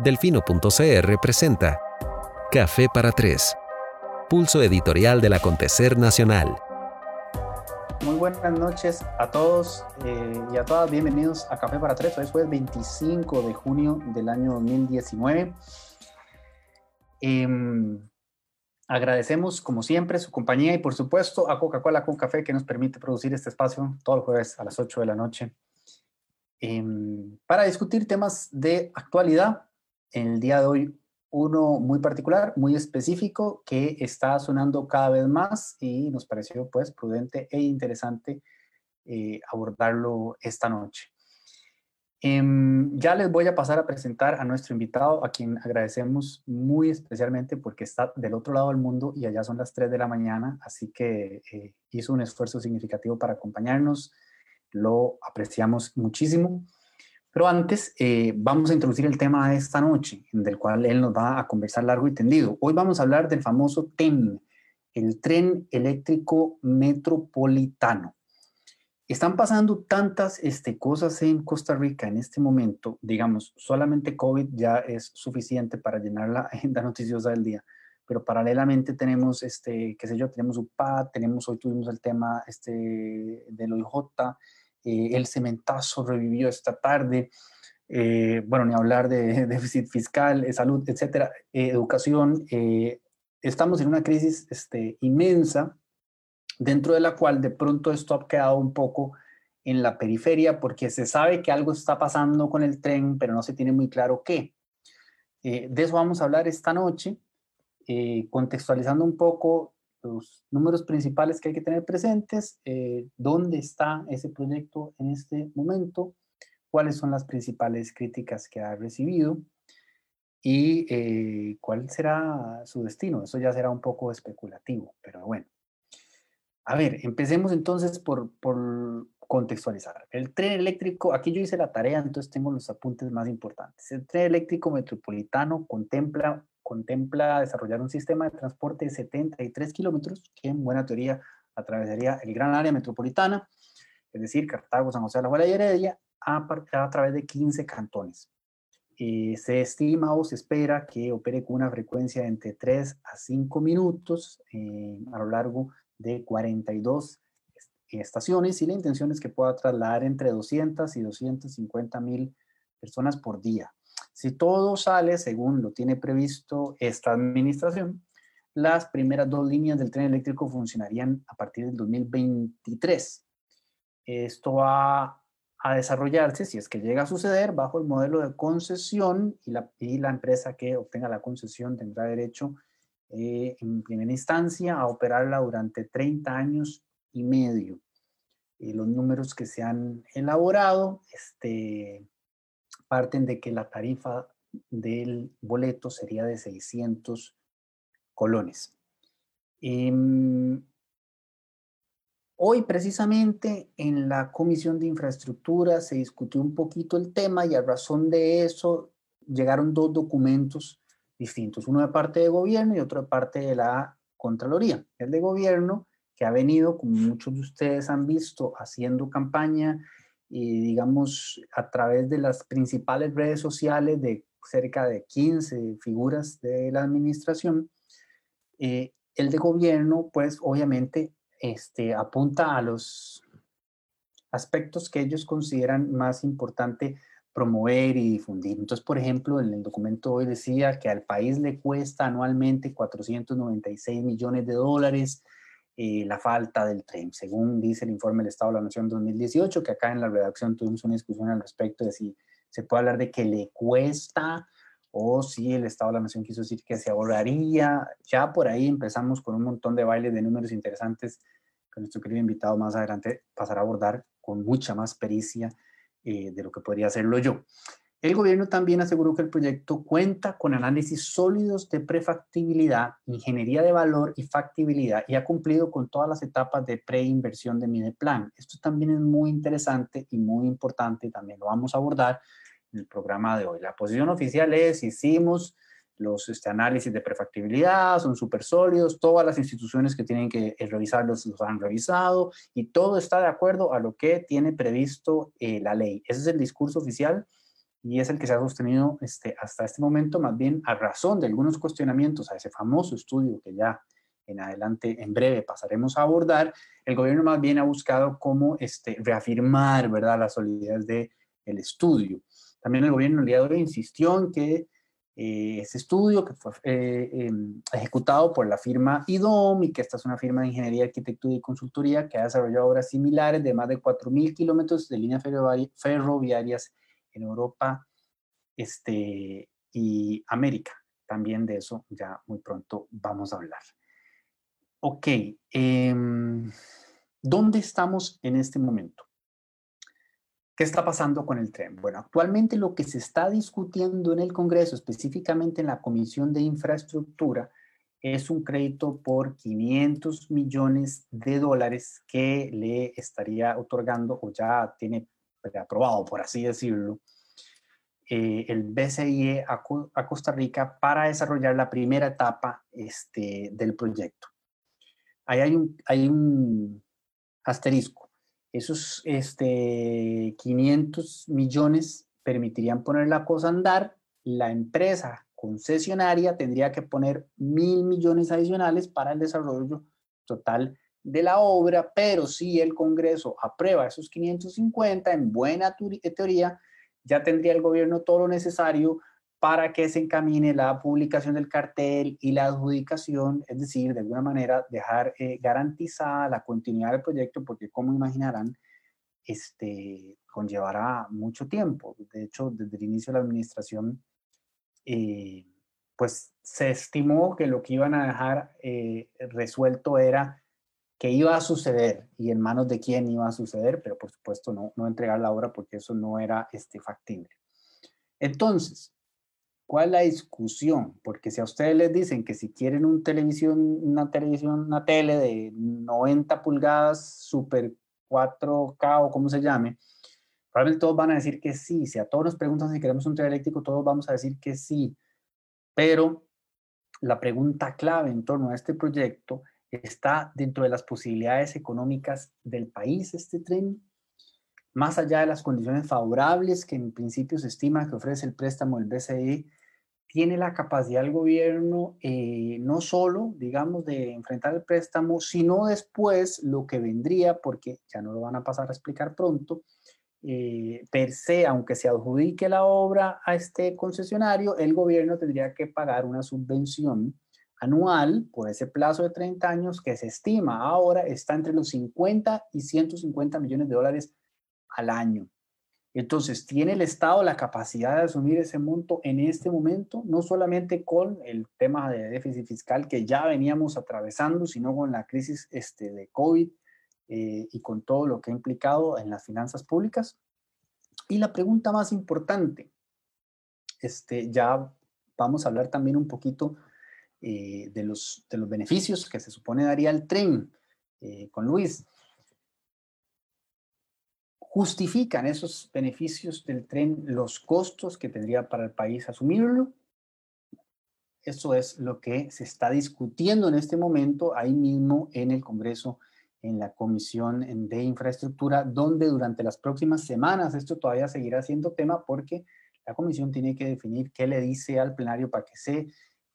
Delfino.cr presenta Café para Tres, pulso editorial del acontecer nacional. Muy buenas noches a todos eh, y a todas, bienvenidos a Café para Tres. Hoy es jueves 25 de junio del año 2019. Em, agradecemos, como siempre, su compañía y, por supuesto, a Coca-Cola con Café que nos permite producir este espacio todo el jueves a las 8 de la noche em, para discutir temas de actualidad el día de hoy uno muy particular, muy específico, que está sonando cada vez más y nos pareció pues prudente e interesante eh, abordarlo esta noche. Em, ya les voy a pasar a presentar a nuestro invitado, a quien agradecemos muy especialmente porque está del otro lado del mundo y allá son las 3 de la mañana, así que eh, hizo un esfuerzo significativo para acompañarnos, lo apreciamos muchísimo. Pero antes eh, vamos a introducir el tema de esta noche, del cual él nos va a conversar largo y tendido. Hoy vamos a hablar del famoso TEM, el tren eléctrico metropolitano. Están pasando tantas este, cosas en Costa Rica en este momento, digamos, solamente COVID ya es suficiente para llenar la agenda noticiosa del día, pero paralelamente tenemos, este, qué sé yo, tenemos UPA, tenemos, hoy tuvimos el tema este, del OIJ, eh, el cementazo revivió esta tarde, eh, bueno, ni hablar de déficit fiscal, de salud, etcétera, eh, educación. estamos en una crisis este, inmensa, dentro de la cual de pronto esto ha quedado un poco en la periferia porque se sabe que algo está pasando con el tren, pero no se tiene muy claro qué. de eso vamos a hablar esta noche, contextualizando un poco los números principales que hay que tener presentes, eh, dónde está ese proyecto en este momento, cuáles son las principales críticas que ha recibido y eh, cuál será su destino. Eso ya será un poco especulativo, pero bueno. A ver, empecemos entonces por, por contextualizar. El tren eléctrico, aquí yo hice la tarea, entonces tengo los apuntes más importantes. El tren eléctrico metropolitano contempla contempla desarrollar un sistema de transporte de 73 kilómetros que en buena teoría atravesaría el gran área metropolitana, es decir, Cartago, San José de la Guardia y Heredia, a, a través de 15 cantones. y se estima o se espera que opere con una frecuencia de entre 3 a 5 minutos eh, a lo largo de 42 estaciones y la intención es que pueda trasladar entre 200 y 250 mil personas por día. Si todo sale según lo tiene previsto esta administración, las primeras dos líneas del tren eléctrico funcionarían a partir del 2023. Esto va a desarrollarse, si es que llega a suceder, bajo el modelo de concesión y la, empresa que obtenga la concesión tendrá derecho eh, en primera instancia a operarla durante 30 años y medio. Y los números que se han elaborado este, parten de que la tarifa del boleto sería de 600 colones. Em, hoy precisamente en la Comisión de Infraestructura se discutió un poquito el tema y a razón de eso llegaron dos documentos distintos, uno de parte de gobierno y otro de parte de la Contraloría. El de gobierno, que ha venido, como muchos de ustedes han visto, haciendo campaña y digamos a través de las principales redes sociales de cerca de 15 figuras de la administración, eh, el de gobierno pues obviamente este, apunta a los aspectos que ellos consideran más importante promover y difundir. Entonces, por ejemplo, en el documento hoy decía que al país le cuesta anualmente 496 millones de dólares eh, la falta del tren, según dice el informe del Estado de la Nación 2018, que acá en la redacción tuvimos una discusión al respecto de si se puede hablar de que le cuesta o si el Estado de la Nación quiso decir que se ahorraría. Ya por ahí empezamos con un montón de bailes de números interesantes que nuestro querido invitado más adelante pasará a abordar con mucha más pericia eh, de lo que podría hacerlo yo. El gobierno también aseguró que el proyecto cuenta con análisis sólidos de prefactibilidad, ingeniería de valor y factibilidad y ha cumplido con todas las etapas de preinversión de Mideplan. Esto también es muy interesante y muy importante, también lo vamos a abordar en el programa de hoy. La posición oficial es, hicimos los este, análisis de prefactibilidad, son súper sólidos, todas las instituciones que tienen que eh, revisarlos los han revisado y todo está de acuerdo a lo que tiene previsto eh, la ley. Ese es el discurso oficial y es el que se ha sostenido este, hasta este momento, más bien a razón de algunos cuestionamientos a ese famoso estudio que ya en adelante, en breve, pasaremos a abordar, el gobierno más bien ha buscado cómo este, reafirmar ¿verdad? la solidez del el estudio. También el gobierno el día de hoy insistió en que eh, ese estudio que fue eh, em, ejecutado por la firma IDOM y que esta es una firma de ingeniería, arquitectura y consultoría que ha desarrollado obras similares de más de 4.000 kilómetros de líneas ferroviarias en Europa este, y América. También de eso ya muy pronto vamos a hablar. Ok, em, ¿dónde estamos en este momento? ¿Qué está pasando con el tren? Bueno, actualmente lo que se está discutiendo en el Congreso, específicamente en la Comisión de Infraestructura, es un crédito por 500 millones de dólares que le estaría otorgando o ya tiene aprobado, por así decirlo, eh, el BCIE a, Costa Rica para desarrollar la primera etapa este, del proyecto. Ahí hay un, hay un asterisco. Esos este, 500 millones permitirían poner la cosa a andar. La empresa concesionaria tendría que poner mil millones adicionales para el desarrollo total de la obra, pero si el Congreso aprueba esos 550 en buena teoría, ya tendría el gobierno todo lo necesario para que se encamine la publicación del cartel y la adjudicación, es decir, de alguna manera dejar eh, garantizada la continuidad del proyecto, porque como imaginarán, este, conllevará mucho tiempo. De hecho, desde el inicio de la administración, eh, pues se estimó que lo que iban a dejar eh, resuelto era que iba a suceder y en manos de quién iba a suceder, pero por supuesto no, no entregar la obra porque eso no era este, factible. Entonces, ¿cuál es la discusión? Porque si a ustedes les dicen que si quieren un televisión, una televisión, una tele de 90 pulgadas, super 4K o como se llame, probablemente todos van a decir que sí. Si a todos nos preguntan si queremos un tele eléctrico, todos vamos a decir que sí. Pero la pregunta clave en torno a este proyecto está dentro de las posibilidades económicas del país este tren, más allá de las condiciones favorables que en principio se estima que ofrece el préstamo del BCE, tiene la capacidad el gobierno eh, no solo, digamos, de enfrentar el préstamo, sino después lo que vendría, porque ya no lo van a pasar a explicar pronto, eh, per se, aunque se adjudique la obra a este concesionario, el gobierno tendría que pagar una subvención anual por ese plazo de 30 años que se estima ahora está entre los 50 y 150 millones de dólares al año. Entonces, ¿tiene el Estado la capacidad de asumir ese monto en este momento? No solamente con el tema de déficit fiscal que ya veníamos atravesando, sino con la crisis este, de COVID eh, y con todo lo que ha implicado en las finanzas públicas. Y la pregunta más importante, este, ya vamos a hablar también un poquito eh, de, los, de los beneficios que se supone daría el tren eh, con Luis. ¿Justifican esos beneficios del tren los costos que tendría para el país asumirlo? Eso es lo que se está discutiendo en este momento ahí mismo en el Congreso, en la Comisión de Infraestructura, donde durante las próximas semanas esto todavía seguirá siendo tema porque la Comisión tiene que definir qué le dice al plenario para que se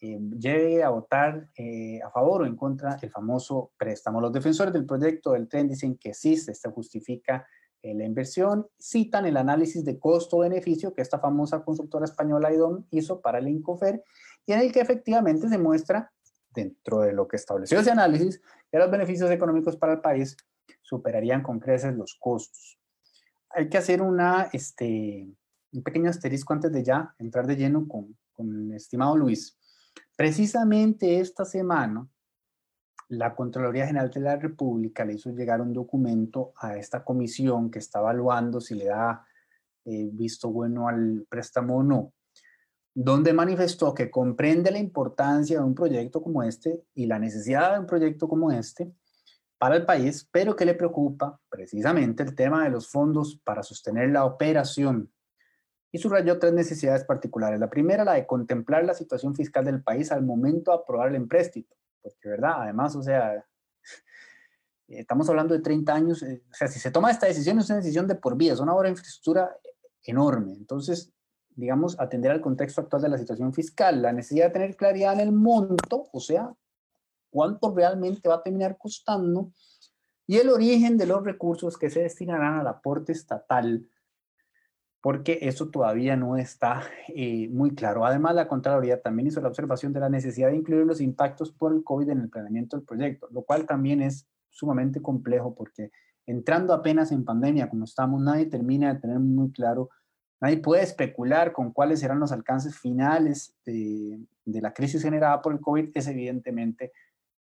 eh, llegue a votar eh, a favor o en contra el famoso préstamo. Los defensores del proyecto del tren dicen que sí, se justifica eh, la inversión, citan el análisis de costo-beneficio que esta famosa consultora española IDOM hizo para el INCOFER y en el que efectivamente se muestra, dentro de lo que estableció ese análisis, que los beneficios económicos para el país superarían con creces los costos. Hay que hacer una, este, un pequeño asterisco antes de ya entrar de lleno con, con el estimado Luis. Precisamente esta semana, la Contraloría General de la República le hizo llegar un documento a esta comisión que está evaluando si le da eh, visto bueno al préstamo o no, donde manifestó que comprende la importancia de un proyecto como este y la necesidad de un proyecto como este para el país, pero que le preocupa precisamente el tema de los fondos para sostener la operación y subrayó tres necesidades particulares. La primera, la de contemplar la situación fiscal del país al momento de aprobar el empréstito, porque, ¿verdad? Además, o sea, estamos hablando de 30 años, eh, o sea, si se toma esta decisión es una decisión de por vida, es una obra de infraestructura enorme. Entonces, digamos, atender al contexto actual de la situación fiscal, la necesidad de tener claridad en el monto, o sea, cuánto realmente va a terminar costando, y el origen de los recursos que se destinarán al aporte estatal, porque eso todavía no está eh, muy claro. Además, la Contraloría también hizo la observación de la necesidad de incluir los impactos por el COVID en el planeamiento del proyecto, lo cual también es sumamente complejo porque entrando apenas en pandemia como estamos, nadie termina de tener muy claro, nadie puede especular con cuáles serán los alcances finales de, de la crisis generada por el COVID, es evidentemente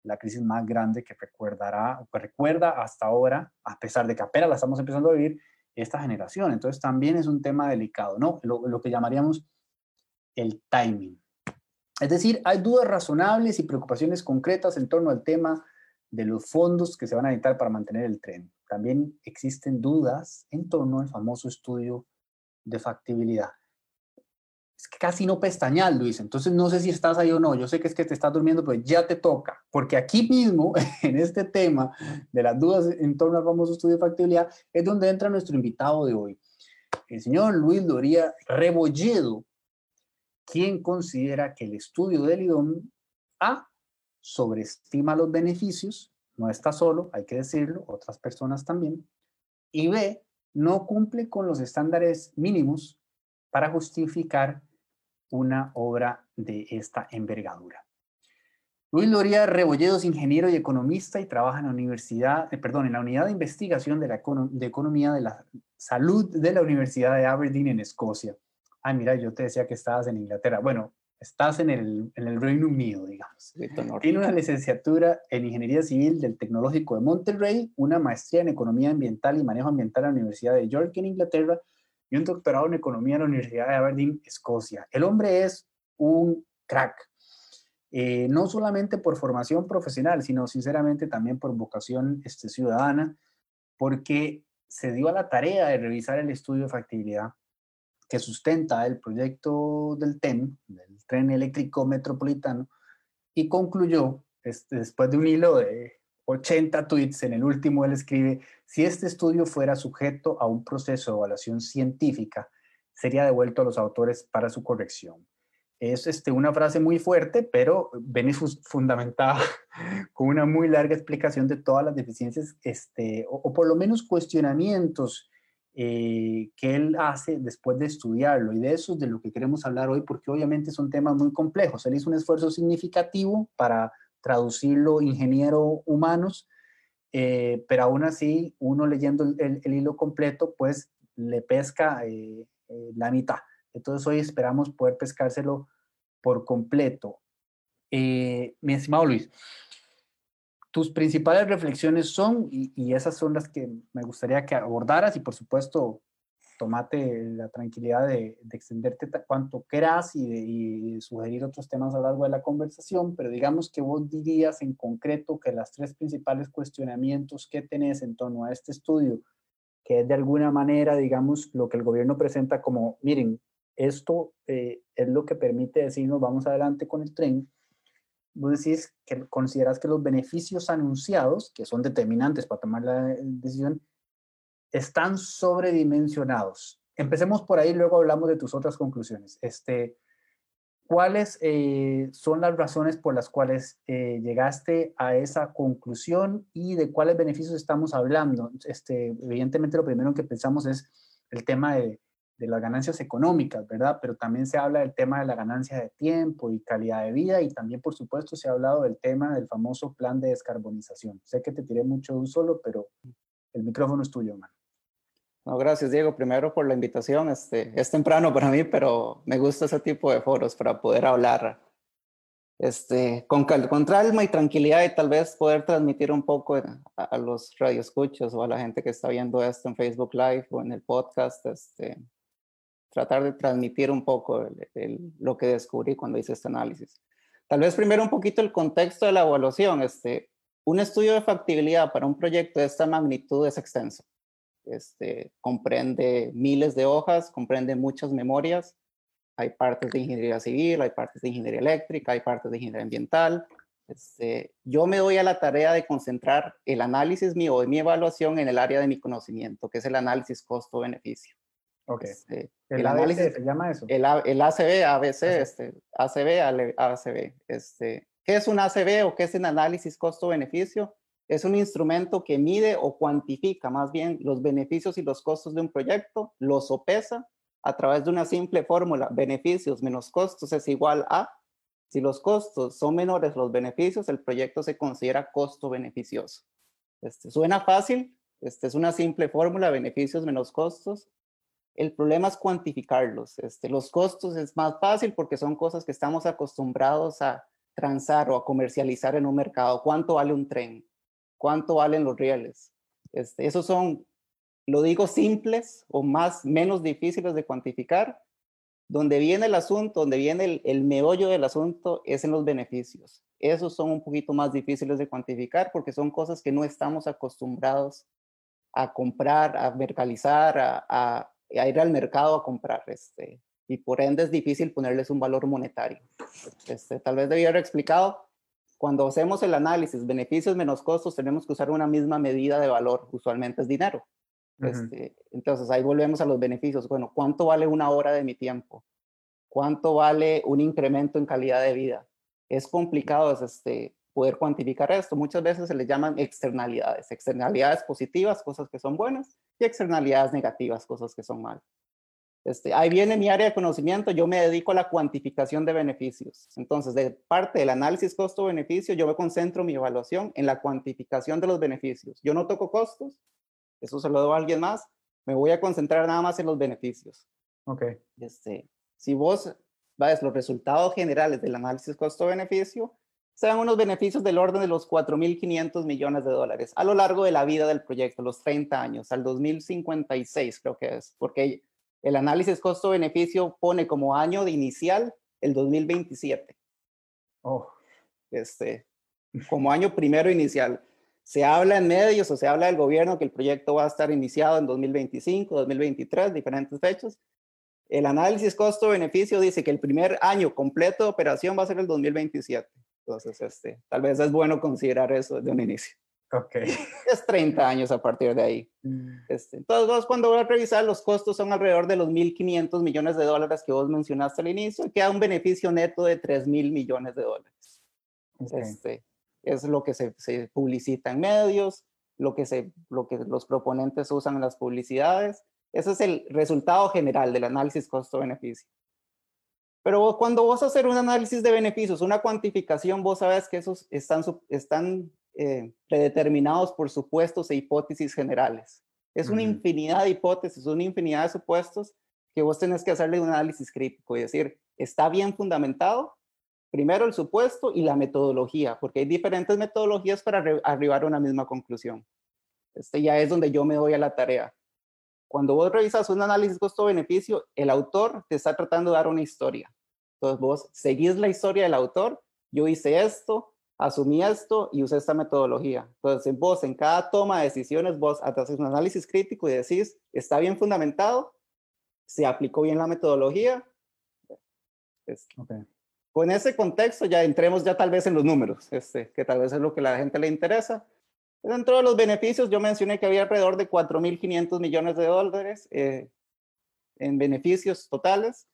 la crisis más grande que recordará, que recuerda hasta ahora, a pesar de que apenas la estamos empezando a vivir, esta generación. Entonces también es un tema delicado, ¿no? Lo, que llamaríamos el timing. Es decir, hay dudas razonables y preocupaciones concretas en torno al tema de los fondos que se van a necesitar para mantener el tren. También existen dudas en torno al famoso estudio de factibilidad es que casi no pestañal, Luis. Entonces no sé si estás ahí o no. Yo sé que es que te estás durmiendo, pero ya te toca. Porque aquí mismo, en este tema de las dudas en torno al famoso estudio de factibilidad, es donde entra nuestro invitado de hoy, el señor Luis Doría Rebolledo, quien considera que el estudio del IDOM A sobreestima los beneficios, no está solo, hay que decirlo, otras personas también, y B no cumple con los estándares mínimos para justificar una obra de esta envergadura. Luis Loría Rebolledo es ingeniero y economista y trabaja en la universidad, eh, perdón, en la unidad de investigación de, la de economía de la salud de la Universidad de Aberdeen en Escocia. Ay, mira, yo te decía que estabas en Inglaterra. Bueno, estás en el, en el Reino Unido, digamos. Tiene una licenciatura en Ingeniería Civil del Tecnológico de Monterrey, una maestría en Economía Ambiental y Manejo Ambiental en la Universidad de York en Inglaterra y un doctorado en economía en la Universidad de Aberdeen, Escocia. El hombre es un crack, eh, no solamente por formación profesional, sino sinceramente también por vocación este, ciudadana, porque se dio a la tarea de revisar el estudio de factibilidad que sustenta el proyecto del TEN, del tren eléctrico metropolitano, y concluyó, este, después de un hilo de 80 tweets, en el último él escribe, si este estudio fuera sujeto a un proceso de evaluación científica, sería devuelto a los autores para su corrección. Es este, una frase muy fuerte, pero viene fundamentada con una muy larga explicación de todas las deficiencias, este, o, por lo menos cuestionamientos eh, que él hace después de estudiarlo. Y de eso es de lo que queremos hablar hoy, porque obviamente son temas muy complejos. Él hizo un esfuerzo significativo para traducirlo ingeniero humanos, eh, pero aún así uno leyendo el, hilo completo pues le pesca eh, eh, la mitad. Entonces hoy esperamos poder pescárselo por completo. mi estimado Luis, tus principales reflexiones son, y, y, esas son las que me gustaría que abordaras, y por supuesto tomate la tranquilidad de, extenderte cuanto quieras y de, sugerir otros temas a lo largo de la conversación, pero digamos que vos dirías en concreto que las tres principales cuestionamientos que tenés en torno a este estudio, que es de alguna manera, digamos, lo que el gobierno presenta como, miren, esto eh, es lo que permite decirnos vamos adelante con el tren, vos decís que consideras que los beneficios anunciados, que son determinantes para tomar la decisión, están sobredimensionados. Empecemos por ahí, luego hablamos de tus otras conclusiones. Este, ¿Cuáles eh, son las razones por las cuales eh, llegaste a esa conclusión y de cuáles beneficios estamos hablando? Este, evidentemente, lo primero que pensamos es el tema de, de las ganancias económicas, ¿verdad? Pero también se habla del tema de la ganancia de tiempo y calidad de vida y también, por supuesto, se ha hablado del tema del famoso plan de descarbonización. Sé que te tiré mucho de un solo, pero el micrófono es tuyo, hermano. No, gracias Diego, primero por la invitación. Este, es temprano para mí, pero me gusta ese tipo de foros para poder hablar este, con, con calma y tranquilidad y tal vez poder transmitir un poco a, a, los radioescuchos o a la gente que está viendo esto en Facebook Live o en el podcast. Este, tratar de transmitir un poco lo que descubrí cuando hice este análisis. Tal vez primero un poquito el contexto de la evaluación. Este, un estudio de factibilidad para un proyecto de esta magnitud es extenso. Este, comprende miles de hojas, comprende muchas memorias. Hay partes de ingeniería civil, hay partes de ingeniería eléctrica, hay partes de ingeniería ambiental. Este, yo me doy a la tarea de concentrar el análisis mío de mi evaluación en el área de mi conocimiento, que es el análisis costo-beneficio. Ok. Este, el, análisis se llama eso. El, el ACB, ABC, este, ACB, ACB. Este, ¿Qué es un ACB o qué es un análisis costo-beneficio? Es un instrumento que mide o cuantifica más bien los beneficios y los costos de un proyecto, los sopesa a través de una simple fórmula, beneficios menos costos es igual a, si los costos son menores los beneficios, el proyecto se considera costo beneficioso. Este, suena fácil, este, es una simple fórmula, beneficios menos costos. El problema es cuantificarlos. Este, los costos es más fácil porque son cosas que estamos acostumbrados a transar o a comercializar en un mercado. ¿Cuánto vale un tren? ¿Cuánto valen los rieles? Este, esos son lo digo simples o más, menos difíciles de cuantificar. Donde viene el asunto, donde viene el, meollo del asunto es en los beneficios. Esos son un poquito más difíciles de cuantificar porque son cosas que no estamos acostumbrados a comprar, a mercalizar, a, a, ir al mercado a comprar. Este, y por ende es difícil ponerles un valor monetario. Este, tal vez debía haber explicado, cuando hacemos el análisis beneficios menos costos, tenemos que usar una misma medida de valor, usualmente es dinero. Este, entonces ahí volvemos a los beneficios. Bueno, ¿cuánto vale una hora de mi tiempo? ¿Cuánto vale un incremento en calidad de vida? Es complicado este, poder cuantificar esto. Muchas veces se le llaman externalidades. Externalidades positivas, cosas que son buenas, y externalidades negativas, cosas que son malas. Este, ahí viene mi área de conocimiento, yo me dedico a la cuantificación de beneficios. Entonces, de parte del análisis costo-beneficio, yo me concentro mi evaluación en la cuantificación de los beneficios. Yo no toco costos, eso se lo doy a alguien más, me voy a concentrar nada más en los beneficios. Ok. Este, si vos ves los resultados generales del análisis costo-beneficio, sean unos beneficios del orden de los 4.500 millones de dólares a lo largo de la vida del proyecto, los 30 años, al 2056 creo que es, porque el análisis costo-beneficio pone como año de inicial el 2027. Oh. Este, como año primero inicial. Se habla en medios o se habla del gobierno que el proyecto va a estar iniciado en 2025, 2023, diferentes fechas. El análisis costo-beneficio dice que el primer año completo de operación va a ser el 2027. Entonces, este, tal vez es bueno considerar eso desde un inicio. Ok. Es 30 años a partir de ahí. Mm. Este, entonces, vos cuando voy a revisar, los costos son alrededor de los 1.500 millones de dólares que vos mencionaste al inicio y queda un beneficio neto de 3.000 millones de dólares. Este, es lo que se, publicita en medios, lo que, se, lo que los proponentes usan en las publicidades. Ese es el resultado general del análisis costo-beneficio. Pero cuando vos hacer un análisis de beneficios, una cuantificación, vos sabes que esos están, están eh, predeterminados por supuestos e hipótesis generales. Es una infinidad de hipótesis, una infinidad de supuestos que vos tenés que hacerle un análisis crítico y decir, ¿está bien fundamentado? primero el supuesto y la metodología, porque hay diferentes metodologías para arribar a una misma conclusión. Este ya es donde yo me doy a la tarea. Cuando vos revisas un análisis costo-beneficio, el autor te está tratando de dar una historia. Entonces vos seguís la historia del autor, yo hice esto, asumí esto y usé esta metodología. Entonces vos en cada toma de decisiones, vos haces un análisis crítico y decís, está bien fundamentado, se aplicó bien la metodología. Okay con ese contexto ya entremos ya tal vez en los números, este, que tal vez es lo que a la gente le interesa. Dentro de los beneficios, yo mencioné que había alrededor de 4.500 millones de dólares eh, en beneficios totales,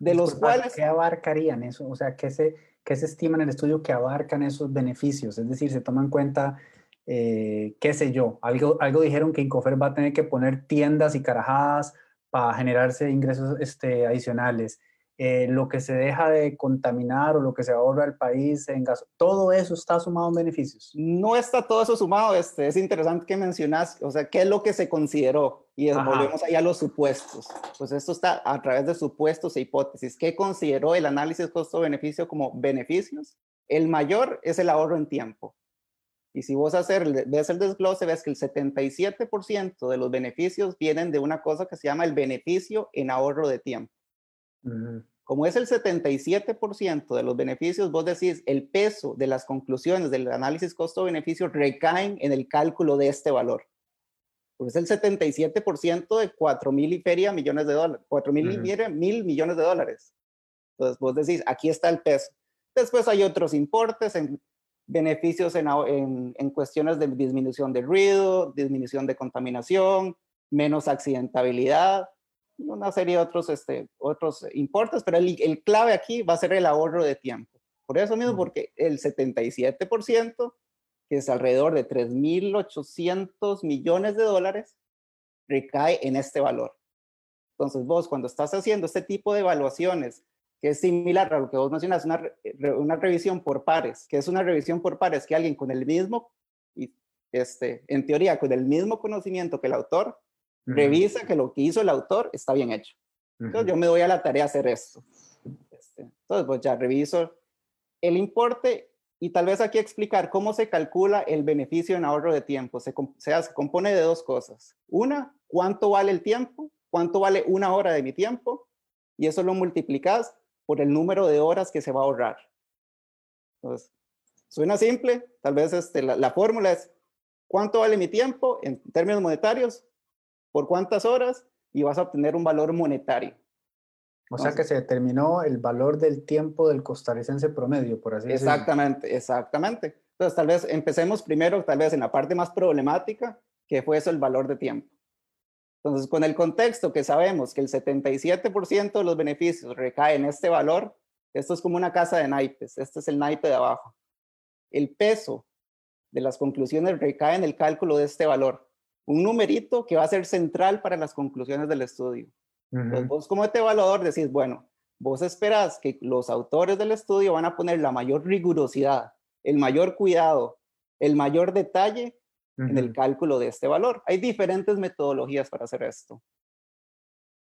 de los cuales... ¿Qué abarcarían eso? O sea, ¿qué se, ¿qué se estima en el estudio que abarcan esos beneficios? Es decir, se toma en cuenta, eh, qué sé yo, algo, algo dijeron que Incofer va a tener que poner tiendas y carajadas para generarse ingresos este, adicionales. Eh, lo que se deja de contaminar o lo que se ahorra el país en gas, todo eso está sumado en beneficios. No está todo eso sumado, este, es interesante que mencionas, o sea, ¿qué es lo que se consideró? Y volvemos ahí a los supuestos. Pues esto está a través de supuestos e hipótesis. ¿Qué consideró el análisis costo-beneficio como beneficios? El mayor es el ahorro en tiempo. Y si vos hacer, ves el desglose, ves que el 77% de los beneficios vienen de una cosa que se llama el beneficio en ahorro de tiempo. Como es el 77% de los beneficios, vos decís, el peso de las conclusiones del análisis costo-beneficio recaen en el cálculo de este valor. Pues es el 77% de 4 mil y feria millones de dólares, 4 mil mil millones de dólares. Entonces vos decís, aquí está el peso. Después hay otros importes en beneficios en, en, en cuestiones de disminución de ruido, disminución de contaminación, menos accidentabilidad, una serie de otros, este, otros importes, pero el, el clave aquí va a ser el ahorro de tiempo. Por eso mismo, porque el 77%, que es alrededor de 3.800 millones de dólares, recae en este valor. Entonces vos cuando estás haciendo este tipo de evaluaciones, que es similar a lo que vos mencionas, una, una revisión por pares, que es una revisión por pares que alguien con el mismo, este, en teoría, con el mismo conocimiento que el autor, revisa que lo que hizo el autor está bien hecho. Entonces yo me doy a la tarea de hacer esto. Este, entonces pues ya reviso el importe y tal vez aquí explicar cómo se calcula el beneficio en ahorro de tiempo. Se, se compone de dos cosas. Una, cuánto vale el tiempo cuánto vale una hora de mi tiempo y eso lo multiplicas por el número de horas que se va a ahorrar. Entonces, suena simple, tal vez este, la, fórmula es cuánto vale mi tiempo en términos monetarios, por cuántas horas y vas a obtener un valor monetario. O sea que se determinó el valor del tiempo del costarricense promedio, por así decirlo. Exactamente, exactamente. Entonces, tal vez empecemos primero, tal vez en la parte más problemática, que fue eso, el valor de tiempo. Entonces, con el contexto que sabemos que el 77% de los beneficios recae en este valor, esto es como una casa de naipes, este es el naipe de abajo. El peso de las conclusiones recae en el cálculo de este valor, un numerito que va a ser central para las conclusiones del estudio. Entonces, vos como este evaluador decís, bueno, vos esperás que los autores del estudio van a poner la mayor rigurosidad, el mayor cuidado, el mayor detalle en el cálculo de este valor. Hay diferentes metodologías para hacer esto.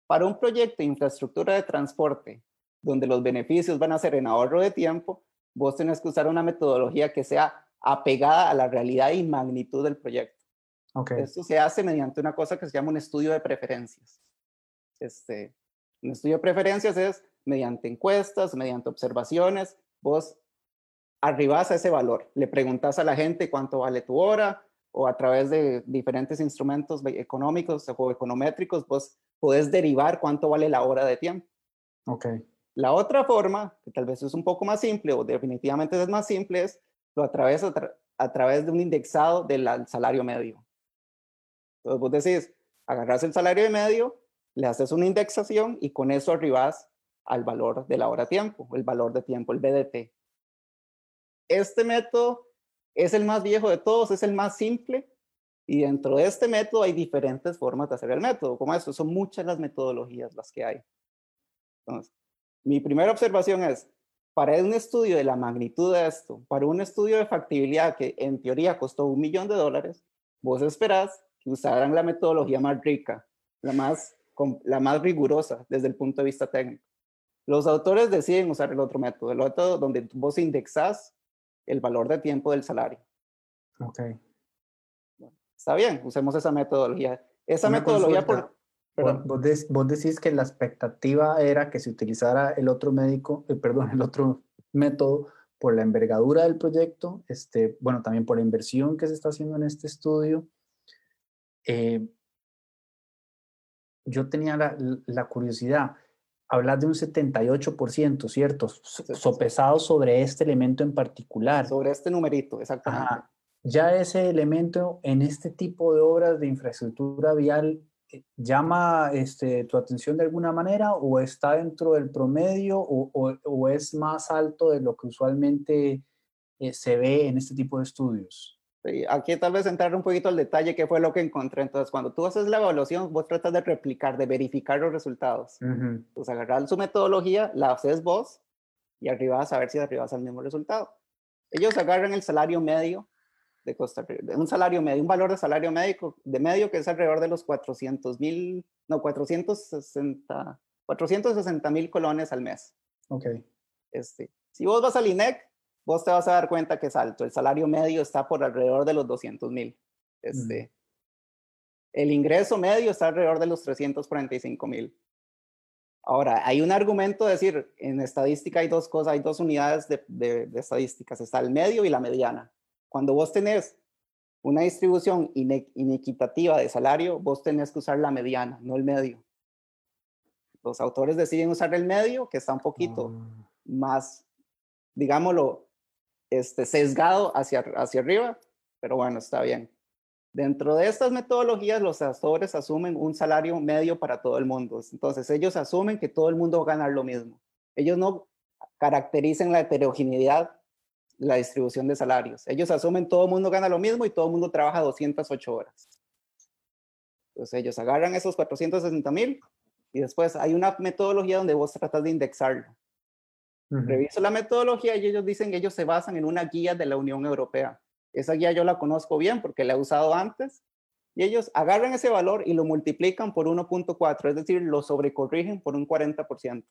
Para un proyecto de infraestructura de transporte, donde los beneficios van a ser en ahorro de tiempo, vos tenés que usar una metodología que sea apegada a la realidad y magnitud del proyecto. Okay. Esto se hace mediante una cosa que se llama un estudio de preferencias. Este, un estudio de preferencias es mediante encuestas, mediante observaciones, vos arribas a ese valor, le preguntas a la gente cuánto vale tu hora, o a través de diferentes instrumentos económicos o econométricos, vos podés derivar cuánto vale la hora de tiempo. Ok. La otra forma, que tal vez es un poco más simple o definitivamente es más simple, es lo a través, a, través de un indexado del salario medio. Entonces vos decís, agarras el salario medio, le haces una indexación y con eso arribas al valor de la hora tiempo, el valor de tiempo, el BDT. Este método es el más viejo de todos, es el más simple. Y dentro de este método hay diferentes formas de hacer el método. Como eso, son muchas las metodologías las que hay. Entonces, mi primera observación es, para un estudio de la magnitud de esto, para un estudio de factibilidad que en teoría costó un millón de dólares, vos esperás que usaran la metodología más rica, la más, la más rigurosa desde el punto de vista técnico. Los autores deciden usar el otro método, el otro donde vos indexás el valor de tiempo del salario. Ok. Está bien, usemos esa metodología. Esa metodología por... Vos, vos, decís que la expectativa era que se utilizara el otro médico, eh, perdón, el otro método por la envergadura del proyecto, este, bueno, también por la inversión que se está haciendo en este estudio. Eh, yo tenía la, la curiosidad, hablas de un 78%, ¿cierto? Sopesado sobre este elemento en particular. Sobre este numerito, exactamente. Ya ese elemento en este tipo de obras de infraestructura vial eh, llama este, tu atención de alguna manera o está dentro del promedio o, es más alto de lo que usualmente eh, se ve en este tipo de estudios? Aquí tal vez entrar un poquito al detalle qué fue lo que encontré. Entonces, cuando tú haces la evaluación, vos tratas de replicar, de verificar los resultados. Pues agarrar su metodología, la haces vos y arribas a ver si arribas al mismo resultado. Ellos agarran el salario medio de Costa Rica, un salario medio, un valor de salario médico de medio que es alrededor de los 400 mil, no, 460, 460 mil colones al mes. Ok. Este, si vos vas al INEC, vos te vas a dar cuenta que es alto. El salario medio está por alrededor de los 200 mil. Este, El ingreso medio está alrededor de los 345 mil. Ahora, hay un argumento de decir, en estadística hay dos cosas, hay dos unidades de, de, estadísticas, está el medio y la mediana. Cuando vos tenés una distribución inequitativa de salario, vos tenés que usar la mediana, no el medio. Los autores deciden usar el medio, que está un poquito ah. más, digámoslo, este, sesgado hacia, hacia arriba, pero bueno, está bien. Dentro de estas metodologías, los asesores asumen un salario medio para todo el mundo. Entonces, ellos asumen que todo el mundo va a ganar lo mismo. Ellos no caracterizan la heterogeneidad, la distribución de salarios. Ellos asumen todo el mundo gana lo mismo y todo el mundo trabaja 208 horas. Entonces, ellos agarran esos 460 mil y después hay una metodología donde vos tratas de indexarlo. Reviso la metodología y ellos dicen que ellos se basan en una guía de la Unión Europea. Esa guía yo la conozco bien porque la he usado antes. Y ellos agarran ese valor y lo multiplican por 1.4, es decir, lo sobrecorrigen por un 40%.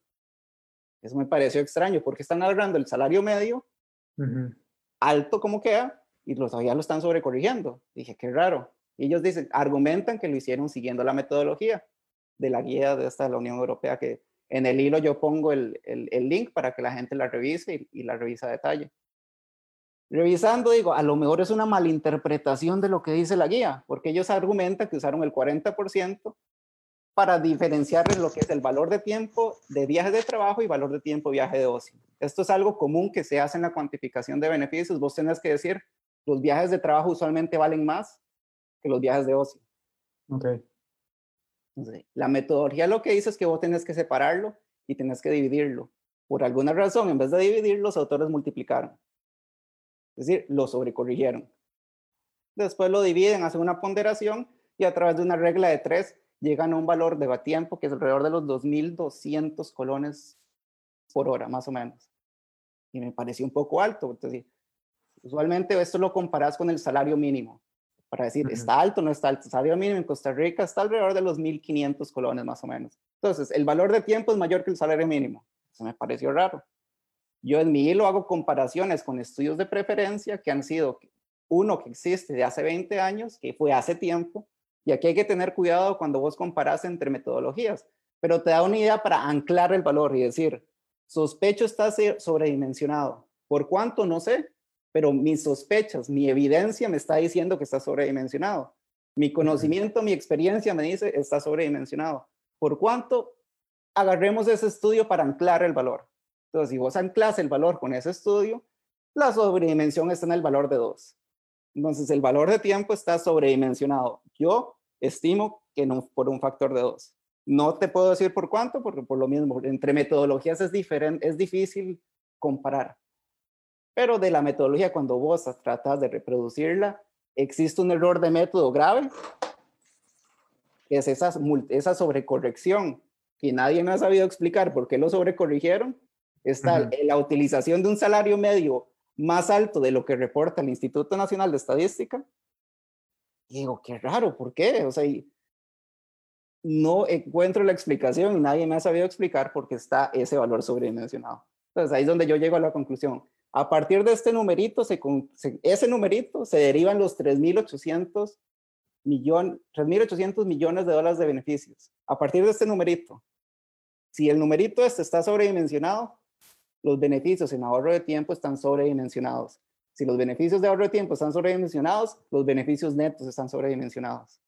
Eso me pareció extraño porque están agarrando el salario medio, alto como queda, y los todavía lo están sobrecorrigiendo. Dije, qué raro. Y ellos dicen, argumentan que lo hicieron siguiendo la metodología de la guía de esta de la Unión Europea, que en el hilo yo pongo el, el, link para que la gente la revise y, la revisa a detalle. Revisando, digo, a lo mejor es una malinterpretación de lo que dice la guía, porque ellos argumentan que usaron el 40% para diferenciar lo que es el valor de tiempo de viajes de trabajo y valor de tiempo viaje de ocio. Esto es algo común que se hace en la cuantificación de beneficios. Vos tenés que decir, los viajes de trabajo usualmente valen más que los viajes de ocio. La metodología lo que dice es que vos tenés que separarlo y tenés que dividirlo. Por alguna razón, en vez de dividir, los autores multiplicaron. Es decir, lo sobrecorrigieron. Después lo dividen, hacen una ponderación y a través de una regla de tres llegan a un valor de tiempo que es alrededor de los 2.200 colones por hora, más o menos. Y me pareció un poco alto. Entonces, usualmente esto lo comparas con el salario mínimo para decir, ¿está alto o no está alto? El salario mínimo en Costa Rica está alrededor de los 1.500 colones más o menos. Entonces, el valor de tiempo es mayor que el salario mínimo. Eso me pareció raro. Yo en mi hilo hago comparaciones con estudios de preferencia que han sido uno que existe de hace 20 años, que fue hace tiempo, y aquí hay que tener cuidado cuando vos comparas entre metodologías, pero te da una idea para anclar el valor y decir, sospecho está sobredimensionado. ¿Por cuánto? No sé, pero mis sospechas, mi evidencia me está diciendo que está sobredimensionado. Mi conocimiento, mi experiencia me dice está sobredimensionado. ¿Por cuánto? Agarremos ese estudio para anclar el valor. Entonces, si vos anclas el valor con ese estudio, la sobredimensión está en el valor de 2. Entonces, el valor de tiempo está sobredimensionado. Yo estimo que no por un factor de 2. No te puedo decir por cuánto, porque por lo mismo, entre metodologías es, diferente, es difícil comparar. Pero de la metodología, cuando vos tratas de reproducirla, existe un error de método grave, que es esa, esa sobrecorrección que nadie me ha sabido explicar por qué lo sobrecorrigieron. Está la utilización de un salario medio más alto de lo que reporta el Instituto Nacional de Estadística. Y digo, qué raro, ¿por qué? O sea, no encuentro la explicación y nadie me ha sabido explicar por qué está ese valor sobredimensionado. Entonces ahí es donde yo llego a la conclusión. A partir de este numerito, se, ese numerito se derivan los 3.800 millones, 3.800 millones de dólares de beneficios. A partir de este numerito, si el numerito este está sobredimensionado, los beneficios en ahorro de tiempo están sobredimensionados. Si los beneficios de ahorro de tiempo están sobredimensionados, los beneficios netos están sobredimensionados.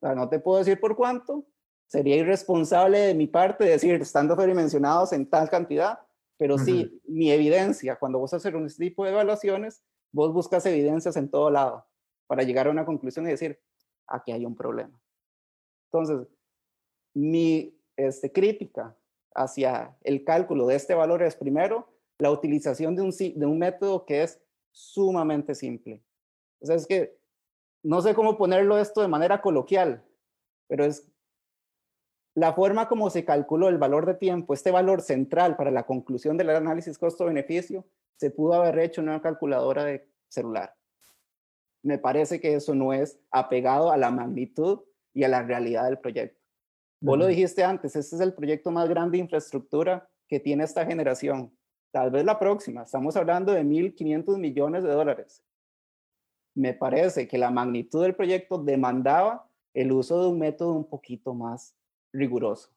O sea, no te puedo decir por cuánto. Sería irresponsable de mi parte decir, estando sobredimensionados en tal cantidad, pero sí, mi evidencia, cuando vos haces un tipo de evaluaciones, vos buscas evidencias en todo lado para llegar a una conclusión y decir, aquí hay un problema. Entonces, mi este, crítica hacia el cálculo de este valor es primero la utilización de un, de un método que es sumamente simple. O sea, es que no sé cómo ponerlo esto de manera coloquial, pero es la forma como se calculó el valor de tiempo, este valor central para la conclusión del análisis costo-beneficio, se pudo haber hecho en una calculadora de celular. Me parece que eso no es apegado a la magnitud y a la realidad del proyecto. Vos lo dijiste antes, este es el proyecto más grande de infraestructura que tiene esta generación. Tal vez la próxima, estamos hablando de 1.500 millones de dólares. Me parece que la magnitud del proyecto demandaba el uso de un método un poquito más riguroso.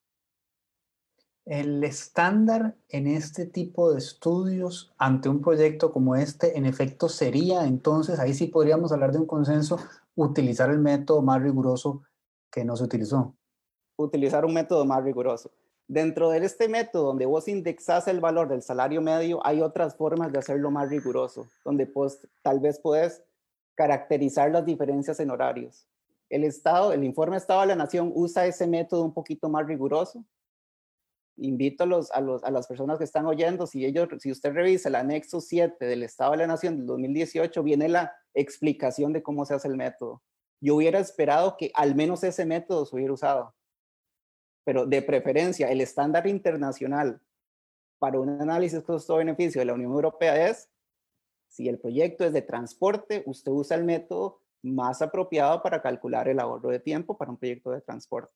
El estándar en este tipo de estudios ante un proyecto como este, en efecto, sería entonces, ahí sí podríamos hablar de un consenso, utilizar el método más riguroso que no se utilizó. Utilizar un método más riguroso. Dentro de este método, donde vos indexas el valor del salario medio, hay otras formas de hacerlo más riguroso, donde pues, tal vez puedes caracterizar las diferencias en horarios. El Estado, el informe Estado de la Nación usa ese método un poquito más riguroso. Invito a, los, a, los, a las personas que están oyendo, si, ellos, si usted revisa el anexo 7 del Estado de la Nación del 2018, viene la explicación de cómo se hace el método. Yo hubiera esperado que al menos ese método se hubiera usado. Pero de preferencia, el estándar internacional para un análisis costo-beneficio de la Unión Europea es, si el proyecto es de transporte, usted usa el método más apropiado para calcular el ahorro de tiempo para un proyecto de transporte.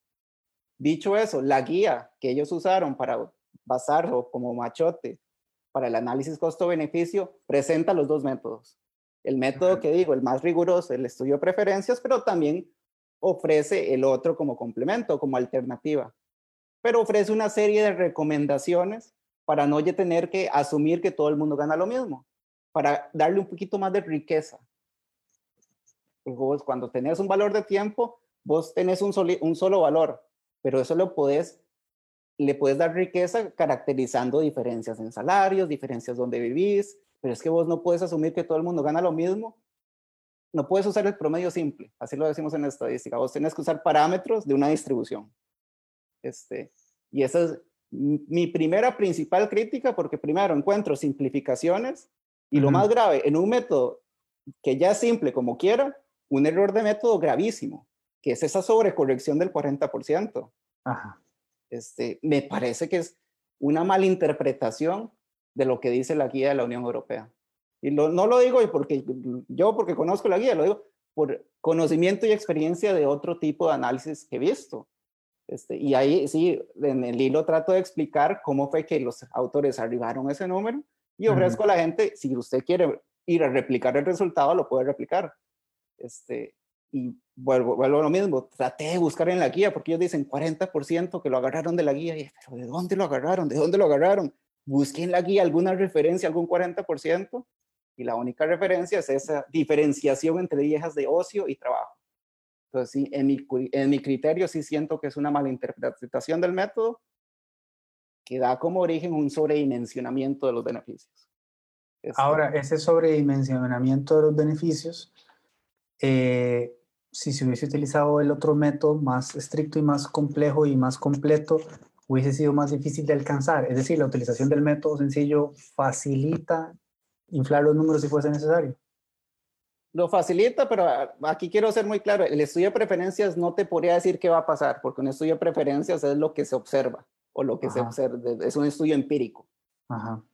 Dicho eso, la guía que ellos usaron para basarlo como machote para el análisis costo-beneficio presenta los dos métodos. El método que digo, el más riguroso, el estudio de preferencias, pero también ofrece el otro como complemento, como alternativa. Pero ofrece una serie de recomendaciones para no tener que asumir que todo el mundo gana lo mismo, para darle un poquito más de riqueza. Vos, cuando tenés un valor de tiempo, vos tenés un, un solo valor, pero eso lo podés, le puedes dar riqueza caracterizando diferencias en salarios, diferencias donde vivís, pero es que vos no puedes asumir que todo el mundo gana lo mismo. No puedes usar el promedio simple, así lo decimos en la estadística. Vos tenés que usar parámetros de una distribución. Este, y esa es mi primera principal crítica, porque primero encuentro simplificaciones y lo más grave, en un método que ya es simple como quiera, un error de método gravísimo, que es esa sobrecorrección del 40%. Ajá. Este, me parece que es una malinterpretación de lo que dice la guía de la Unión Europea. Y no lo digo porque yo, porque conozco la guía, lo digo por conocimiento y experiencia de otro tipo de análisis que he visto. Este, y ahí sí, en el hilo trato de explicar cómo fue que los autores arribaron a ese número y ofrezco a la gente, si usted quiere ir a replicar el resultado, lo puede replicar. Este, y vuelvo, vuelvo a lo mismo, traté de buscar en la guía, porque ellos dicen 40% que lo agarraron de la guía, y pero ¿de dónde lo agarraron? ¿De dónde lo agarraron? Busqué en la guía alguna referencia, algún 40%, y la única referencia es esa diferenciación entre viejas de ocio y trabajo. Entonces, sí, en mi, en mi criterio sí siento que es una mala interpretación del método que da como origen un sobredimensionamiento de los beneficios. Este Ahora, ese sobredimensionamiento de los beneficios, eh, si se hubiese utilizado el otro método más estricto y más complejo y más completo, hubiese sido más difícil de alcanzar. Es decir, la utilización del método sencillo facilita inflar los números si fuese necesario lo facilita, pero aquí quiero ser muy claro, el estudio de preferencias no te podría decir qué va a pasar, porque un estudio de preferencias es lo que se observa, o lo que se observa, es un estudio empírico.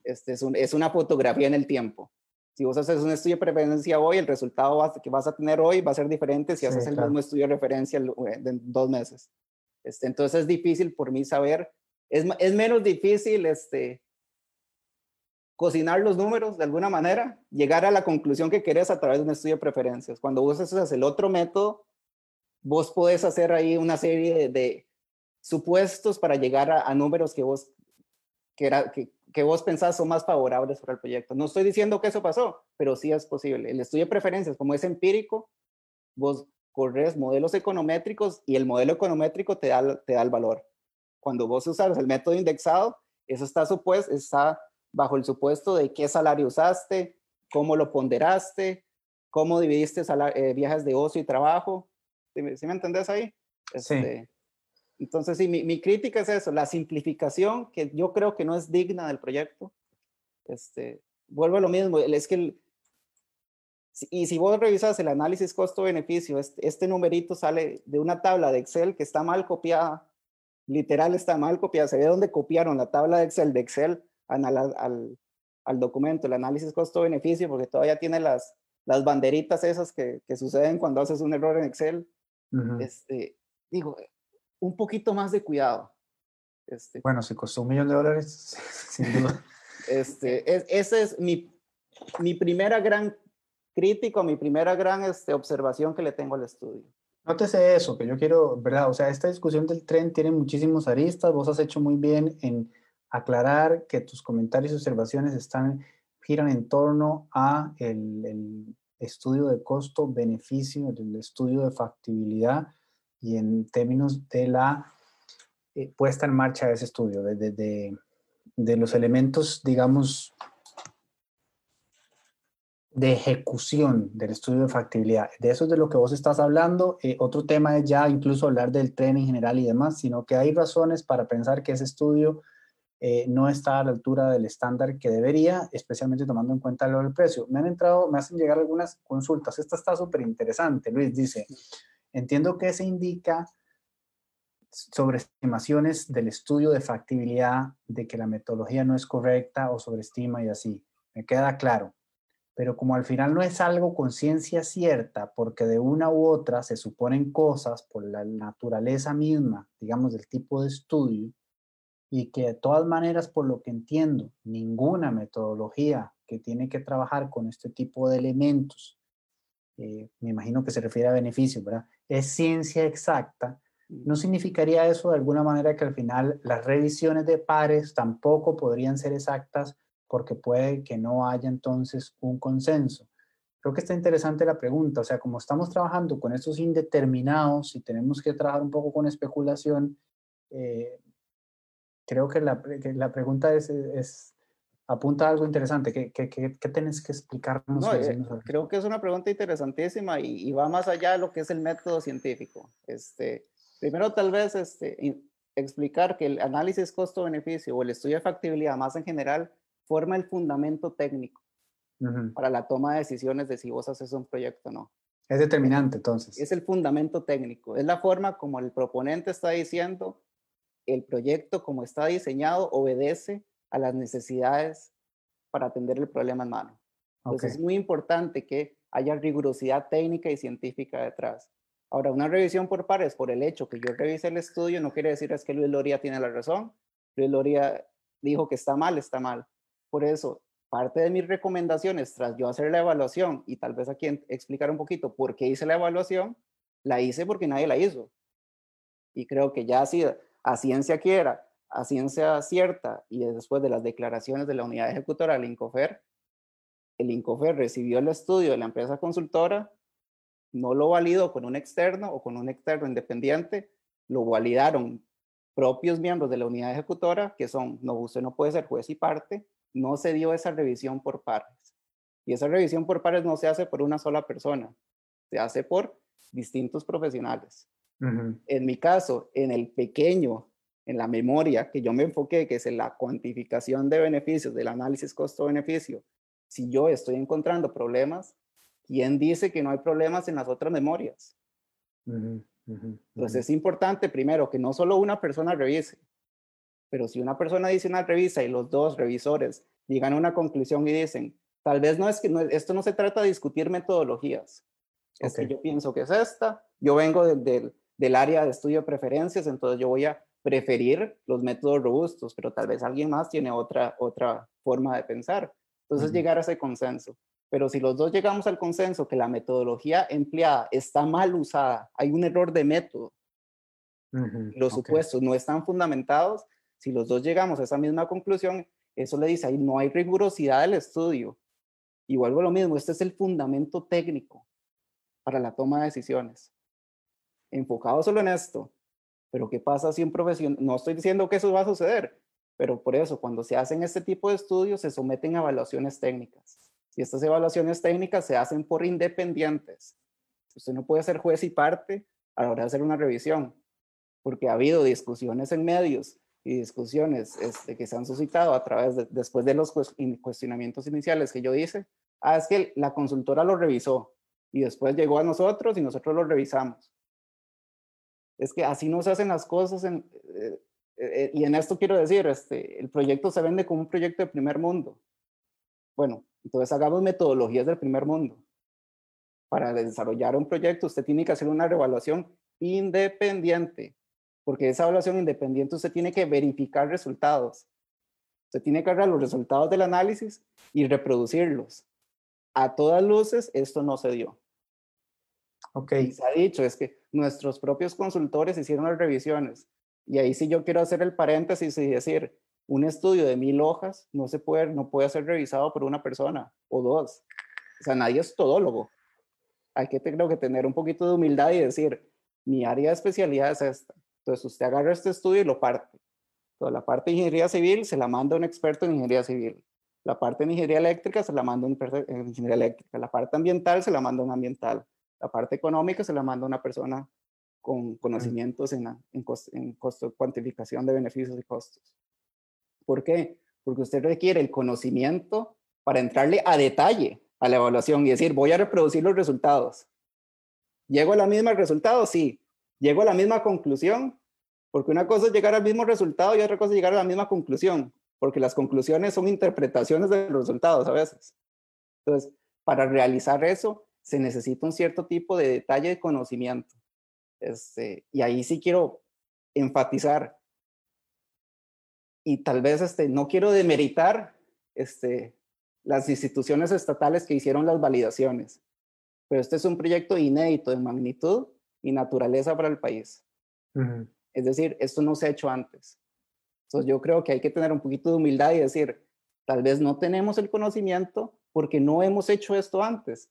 Este es, es, una fotografía en el tiempo. Si vos haces un estudio de preferencia hoy, el resultado que vas a tener hoy va a ser diferente si haces el mismo estudio de referencia en dos meses. Este, entonces es difícil por mí saber, es, es menos difícil este, cocinar los números de alguna manera, llegar a la conclusión que querés a través de un estudio de preferencias. Cuando vos haces el otro método, vos podés hacer ahí una serie de, supuestos para llegar a, números que vos, que, era, que, que, vos pensás son más favorables para el proyecto. No estoy diciendo que eso pasó, pero sí es posible. El estudio de preferencias, como es empírico, vos corres modelos econométricos y el modelo econométrico te da, te da el valor. Cuando vos usas el método indexado, eso está supuesto, está bajo el supuesto de qué salario usaste, cómo lo ponderaste, cómo dividiste eh, viajes de ocio y trabajo. ¿Sí me, entendés ahí? sí. Entonces, sí, mi, mi, crítica es eso, la simplificación, que yo creo que no es digna del proyecto. Este, vuelvo a lo mismo, es que el, y si vos revisas el análisis costo-beneficio, este, este, numerito sale de una tabla de Excel que está mal copiada, literal está mal copiada, se ve dónde copiaron la tabla de Excel de Excel al, al, documento, el análisis costo-beneficio, porque todavía tiene las, las banderitas esas que, que, suceden cuando haces un error en Excel. este, digo, un poquito más de cuidado. Este, bueno, si costó un millón de dólares, sin duda. Este, es, esa es mi, mi primera gran crítica, mi primera gran este, observación que le tengo al estudio. Nótese eso, que yo quiero, ¿verdad? O sea, esta discusión del tren tiene muchísimos aristas, vos has hecho muy bien en aclarar que tus comentarios y observaciones están, giran en torno a el, estudio de costo-beneficio, el estudio de factibilidad y en términos de la eh, puesta en marcha de ese estudio, de, de, los elementos, digamos, de ejecución del estudio de factibilidad. De eso es de lo que vos estás hablando. Eh, otro tema es ya incluso hablar del tren en general y demás, sino que hay razones para pensar que ese estudio eh, no está a la altura del estándar que debería, especialmente tomando en cuenta el precio. Me han entrado, me hacen llegar algunas consultas. Esta está súper interesante. Luis dice, entiendo que se indica sobre estimaciones del estudio de factibilidad de que la metodología no es correcta o sobreestima y así. Me queda claro pero como al final no es algo con ciencia cierta, porque de una u otra se suponen cosas por la naturaleza misma, digamos, del tipo de estudio, y que de todas maneras, por lo que entiendo, ninguna metodología que tiene que trabajar con este tipo de elementos, eh, me imagino que se refiere a beneficio, ¿verdad? Es ciencia exacta. ¿No significaría eso de alguna manera que al final las revisiones de pares tampoco podrían ser exactas porque puede que no haya entonces un consenso. Creo que está interesante la pregunta, o sea, como estamos trabajando con estos indeterminados y tenemos que trabajar un poco con especulación, eh, creo que la, la pregunta es, es, apunta algo interesante. ¿Qué, qué, qué, tenés que explicarnos? Eh, creo que es una pregunta interesantísima y, y, va más allá de lo que es el método científico. Este, primero, tal vez este, explicar que el análisis costo-beneficio o el estudio de factibilidad más en general forma el fundamento técnico para la toma de decisiones de si vos haces un proyecto o no. Es determinante entonces. Es el fundamento técnico, es la forma como el proponente está diciendo el proyecto como está diseñado obedece a las necesidades para atender el problema en mano. Entonces es muy importante que haya rigurosidad técnica y científica detrás. Ahora, una revisión por pares, por el hecho que yo revise el estudio, no quiere decir es que Luis Loría tiene la razón. Luis Loría dijo que está mal, está mal. Por eso, parte de mis recomendaciones tras yo hacer la evaluación y tal vez aquí explicar un poquito por qué hice la evaluación, la hice porque nadie la hizo. Y creo que ya así, a ciencia quiera, a ciencia cierta y después de las declaraciones de la unidad ejecutora del INCOFER, el INCOFER recibió el estudio de la empresa consultora, no lo validó con un externo o con un externo independiente, lo validaron propios miembros de la unidad ejecutora, que son, no, usted no puede ser juez y parte, no se dio esa revisión por pares. Y esa revisión por pares no se hace por una sola persona, se hace por distintos profesionales. En mi caso, en el pequeño, en la memoria que yo me enfoqué, que es en la cuantificación de beneficios, del análisis costo-beneficio, si yo estoy encontrando problemas, ¿quién dice que no hay problemas en las otras memorias? Entonces es importante primero que no solo una persona revise, pero si una persona adicional revisa y los dos revisores llegan a una conclusión y dicen, tal vez no es que esto no se trata de discutir metodologías, es que yo pienso que es esta, yo vengo del área de estudio de preferencias, entonces yo voy a preferir los métodos robustos, pero tal vez alguien más tiene otra, otra forma de pensar. Entonces llegar a ese consenso. Pero si los dos llegamos al consenso que la metodología empleada está mal usada, hay un error de método, los supuestos no están fundamentados, si los dos llegamos a esa misma conclusión, eso le dice ahí no hay rigurosidad del estudio. Y vuelvo a lo mismo, este es el fundamento técnico para la toma de decisiones. Enfocado solo en esto. Pero ¿qué pasa si un profesional, no estoy diciendo que eso va a suceder, pero por eso cuando se hacen este tipo de estudios se someten a evaluaciones técnicas. Y estas evaluaciones técnicas se hacen por independientes. Usted no puede ser juez y parte a la hora de hacer una revisión, porque ha habido discusiones en medios y discusiones este, que se han suscitado a través de, después de los cuestionamientos iniciales que yo hice, ah, es que la consultora lo revisó y después llegó a nosotros y nosotros lo revisamos. Es que así no se hacen las cosas en, eh, eh, y en esto quiero decir, este, el proyecto se vende como un proyecto de primer mundo. Bueno, entonces hagamos metodologías del primer mundo. Para desarrollar un proyecto usted tiene que hacer una revaluación independiente porque esa evaluación independiente usted tiene que verificar resultados. Usted tiene que agarrar los resultados del análisis y reproducirlos. A todas luces, esto no se dio. Ok. se ha dicho, es que nuestros propios consultores hicieron las revisiones. Y ahí sí yo quiero hacer el paréntesis y decir, un estudio de mil hojas no se puede, no puede ser revisado por una persona o dos. O sea, nadie es todólogo. Hay que, creo que tener un poquito de humildad y decir, mi área de especialidad es esta. Entonces usted agarra este estudio y lo parte. Toda la parte de ingeniería civil se la manda un experto en ingeniería civil. La parte de ingeniería eléctrica se la manda una persona en ingeniería eléctrica. La parte ambiental se la manda un ambiental. La parte económica se la manda una persona con conocimientos en, en, en costo, cuantificación de beneficios y costos. ¿Por qué? Porque usted requiere el conocimiento para entrarle a detalle a la evaluación y decir, voy a reproducir los resultados. ¿Llego a la misma resultado? Sí. ¿Llego a la misma conclusión? Porque una cosa es llegar al mismo resultado y otra cosa es llegar a la misma conclusión, porque las conclusiones son interpretaciones de los resultados a veces. Entonces, para realizar eso, se necesita un cierto tipo de detalle de conocimiento. Este, y ahí sí quiero enfatizar, y tal vez este, no quiero demeritar este, las instituciones estatales que hicieron las validaciones, pero este es un proyecto inédito de magnitud y naturaleza para el país. Es decir, esto no se ha hecho antes. Entonces yo creo que hay que tener un poquito de humildad y decir, tal vez no tenemos el conocimiento porque no hemos hecho esto antes.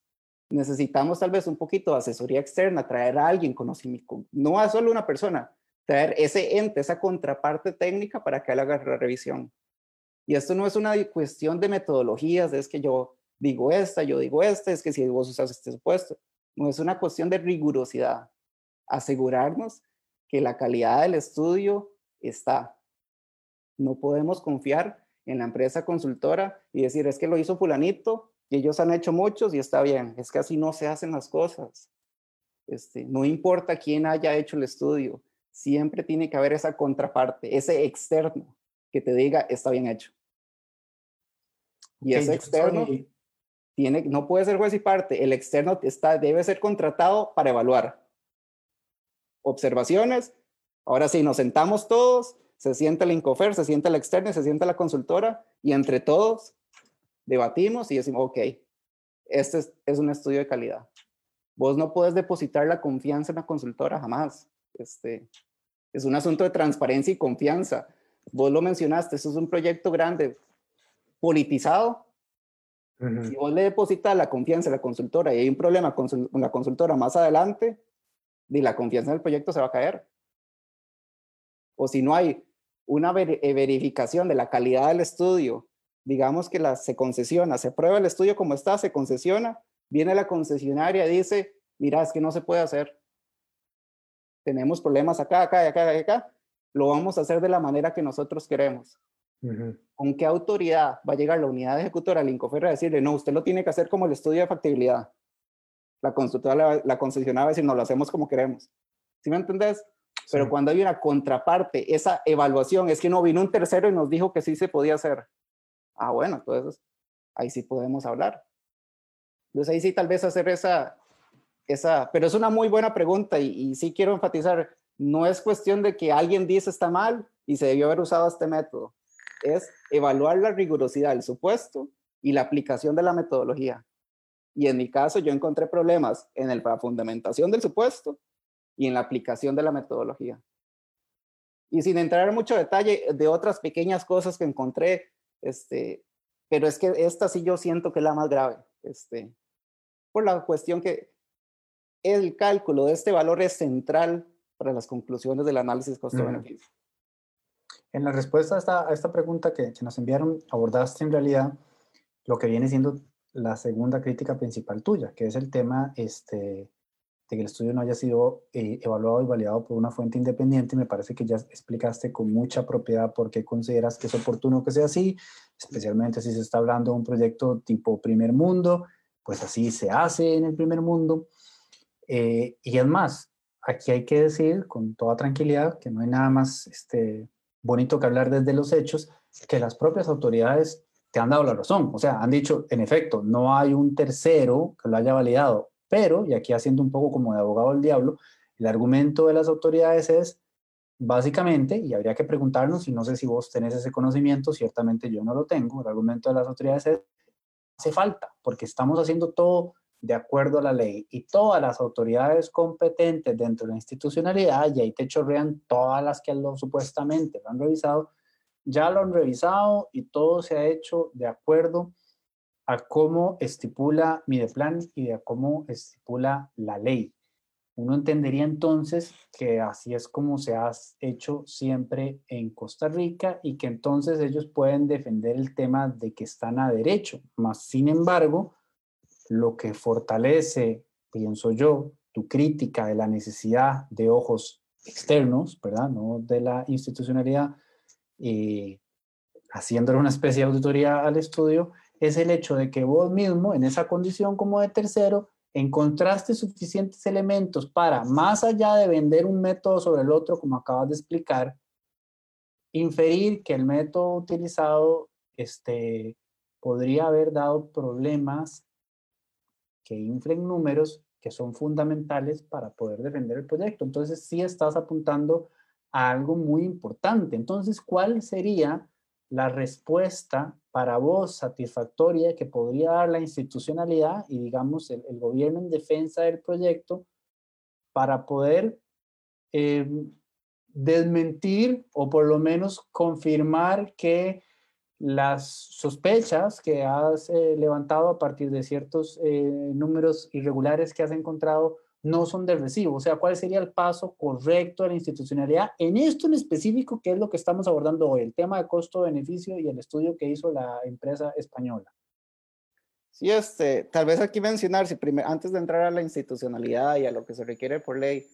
Necesitamos tal vez un poquito de asesoría externa, traer a alguien conocimiento, no a solo una persona, traer ese ente, esa contraparte técnica para que haga la revisión. Y esto no es una cuestión de metodologías, es que yo digo esta, yo digo esta, es que si vos usas este supuesto. No es una cuestión de rigurosidad. Asegurarnos que la calidad del estudio está. No podemos confiar en la empresa consultora y decir, es que lo hizo fulanito y ellos han hecho muchos y está bien. Es que así no se hacen las cosas. Este, no importa quién haya hecho el estudio, siempre tiene que haber esa contraparte, ese externo que te diga, está bien hecho. Y ese externo tiene, no puede ser juez y parte, el externo está, debe ser contratado para evaluar. Observaciones, ahora sí, nos sentamos todos, se siente el Incofer, se siente el externo, se siente la consultora y entre todos debatimos y decimos, ok, este es, un estudio de calidad. Vos no puedes depositar la confianza en la consultora jamás. Este, es un asunto de transparencia y confianza. Vos lo mencionaste, eso es un proyecto grande, politizado. Si vos le depositas la confianza a la consultora y hay un problema con, la consultora más adelante, y la confianza en el proyecto se va a caer. O si no hay una eh, verificación de la calidad del estudio, digamos que la, se concesiona, se prueba el estudio como está, se concesiona, viene la concesionaria y dice, mira, es que no se puede hacer. Tenemos problemas acá, acá, acá, acá. Lo vamos a hacer de la manera que nosotros queremos. ¿Con qué autoridad va a llegar la unidad ejecutora al Incofer a decirle, no, usted lo tiene que hacer como el estudio de factibilidad? La consultora, la, la concesionaria va a decir, no, lo hacemos como queremos. ¿Sí me entendés? Pero cuando hay una contraparte, esa evaluación, es que no vino un tercero y nos dijo que sí se podía hacer. Ah, bueno, entonces ahí sí podemos hablar. Entonces ahí sí tal vez hacer esa, esa, pero es una muy buena pregunta y, sí quiero enfatizar, no es cuestión de que alguien dice está mal y se debió haber usado este método es evaluar la rigurosidad del supuesto y la aplicación de la metodología. Y en mi caso yo encontré problemas en el, la fundamentación del supuesto y en la aplicación de la metodología. Y sin entrar en mucho detalle de otras pequeñas cosas que encontré, este, pero es que esta sí yo siento que es la más grave, este, por la cuestión que el cálculo de este valor es central para las conclusiones del análisis costo-beneficio. En la respuesta a esta, a esta pregunta que, que, nos enviaron, abordaste en realidad lo que viene siendo la segunda crítica principal tuya, que es el tema este, de que el estudio no haya sido eh, evaluado y validado por una fuente independiente. Me parece que ya explicaste con mucha propiedad por qué consideras que es oportuno que sea así, especialmente si se está hablando de un proyecto tipo primer mundo, pues así se hace en el primer mundo. Eh, y es más, aquí hay que decir con toda tranquilidad que no hay nada más este, bonito que hablar desde los hechos, que las propias autoridades te han dado la razón. O sea, han dicho, en efecto, no hay un tercero que lo haya validado, pero, y aquí haciendo un poco como de abogado del diablo, el argumento de las autoridades es, básicamente, y habría que preguntarnos, y no sé si vos tenés ese conocimiento, ciertamente yo no lo tengo, el argumento de las autoridades es, hace falta, porque estamos haciendo todo de acuerdo a la ley y todas las autoridades competentes dentro de la institucionalidad, y ahí te chorrean todas las que lo, supuestamente lo han revisado, ya lo han revisado y todo se ha hecho de acuerdo a cómo estipula Mideplan y de cómo estipula la ley. Uno entendería entonces que así es como se ha hecho siempre en Costa Rica y que entonces ellos pueden defender el tema de que están a derecho. Más sin embargo, lo que fortalece, pienso yo, tu crítica de la necesidad de ojos externos, ¿verdad? No de la institucionalidad, y haciéndole una especie de auditoría al estudio, es el hecho de que vos mismo, en esa condición como de tercero, encontraste suficientes elementos para, más allá de vender un método sobre el otro, como acabas de explicar, inferir que el método utilizado este, podría haber dado problemas que inflen números que son fundamentales para poder defender el proyecto. Entonces, sí estás apuntando a algo muy importante. Entonces, ¿cuál sería la respuesta para vos satisfactoria que podría dar la institucionalidad y, digamos, el, gobierno en defensa del proyecto para poder em, desmentir o por lo menos confirmar que las sospechas que has eh, levantado a partir de ciertos eh, números irregulares que has encontrado no son de recibo. O sea, ¿cuál sería el paso correcto de la institucionalidad en esto en específico, que es lo que estamos abordando hoy, el tema de costo-beneficio y el estudio que hizo la empresa española? Sí, este, tal vez aquí mencionar, si antes de entrar a la institucionalidad y a lo que se requiere por ley,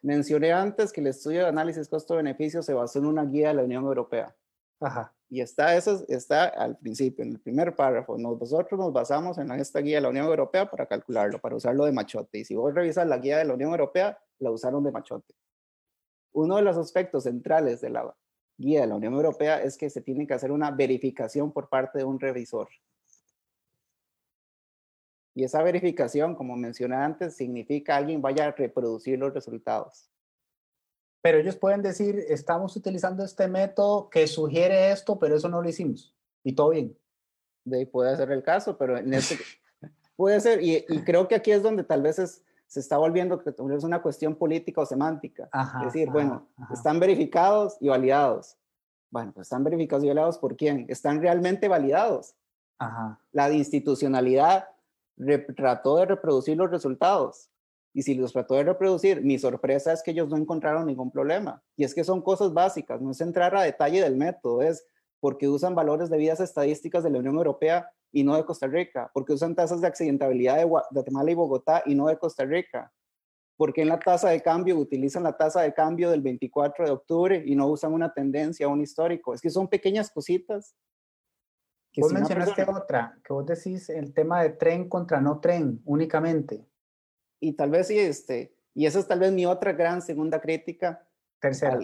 mencioné antes que el estudio de análisis costo-beneficio se basó en una guía de la Unión Europea. Ajá. Y está, eso está al principio, en el primer párrafo. Nosotros nos basamos en esta guía de la Unión Europea para calcularlo, para usarlo de machote. Y si vos revisas la guía de la Unión Europea, la usaron de machote. Uno de los aspectos centrales de la guía de la Unión Europea es que se tiene que hacer una verificación por parte de un revisor. Y esa verificación, como mencioné antes, significa alguien vaya a reproducir los resultados pero ellos pueden decir, estamos utilizando este método que sugiere esto, pero eso no lo hicimos. Y todo bien. De puede ser el caso, pero en este puede ser, y, creo que aquí es donde tal vez se está volviendo que es una cuestión política o semántica. es decir, bueno, están verificados y validados. Bueno, pues están verificados y validados por quién? ¿Están realmente validados? La institucionalidad trató de reproducir los resultados. Y si los trató de reproducir, mi sorpresa es que ellos no encontraron ningún problema. Y es que son cosas básicas, no es entrar a detalle del método, es porque usan valores de vidas estadísticas de la Unión Europea y no de Costa Rica, porque usan tasas de accidentabilidad de Guatemala y Bogotá y no de Costa Rica, porque en la tasa de cambio utilizan la tasa de cambio del 24 de octubre y no usan una tendencia, un histórico. Es que son pequeñas cositas. Que vos mencionaste otra, que vos decís el tema de tren contra no tren únicamente y tal vez sí, este, y esa es tal vez mi otra gran segunda crítica. Tercera.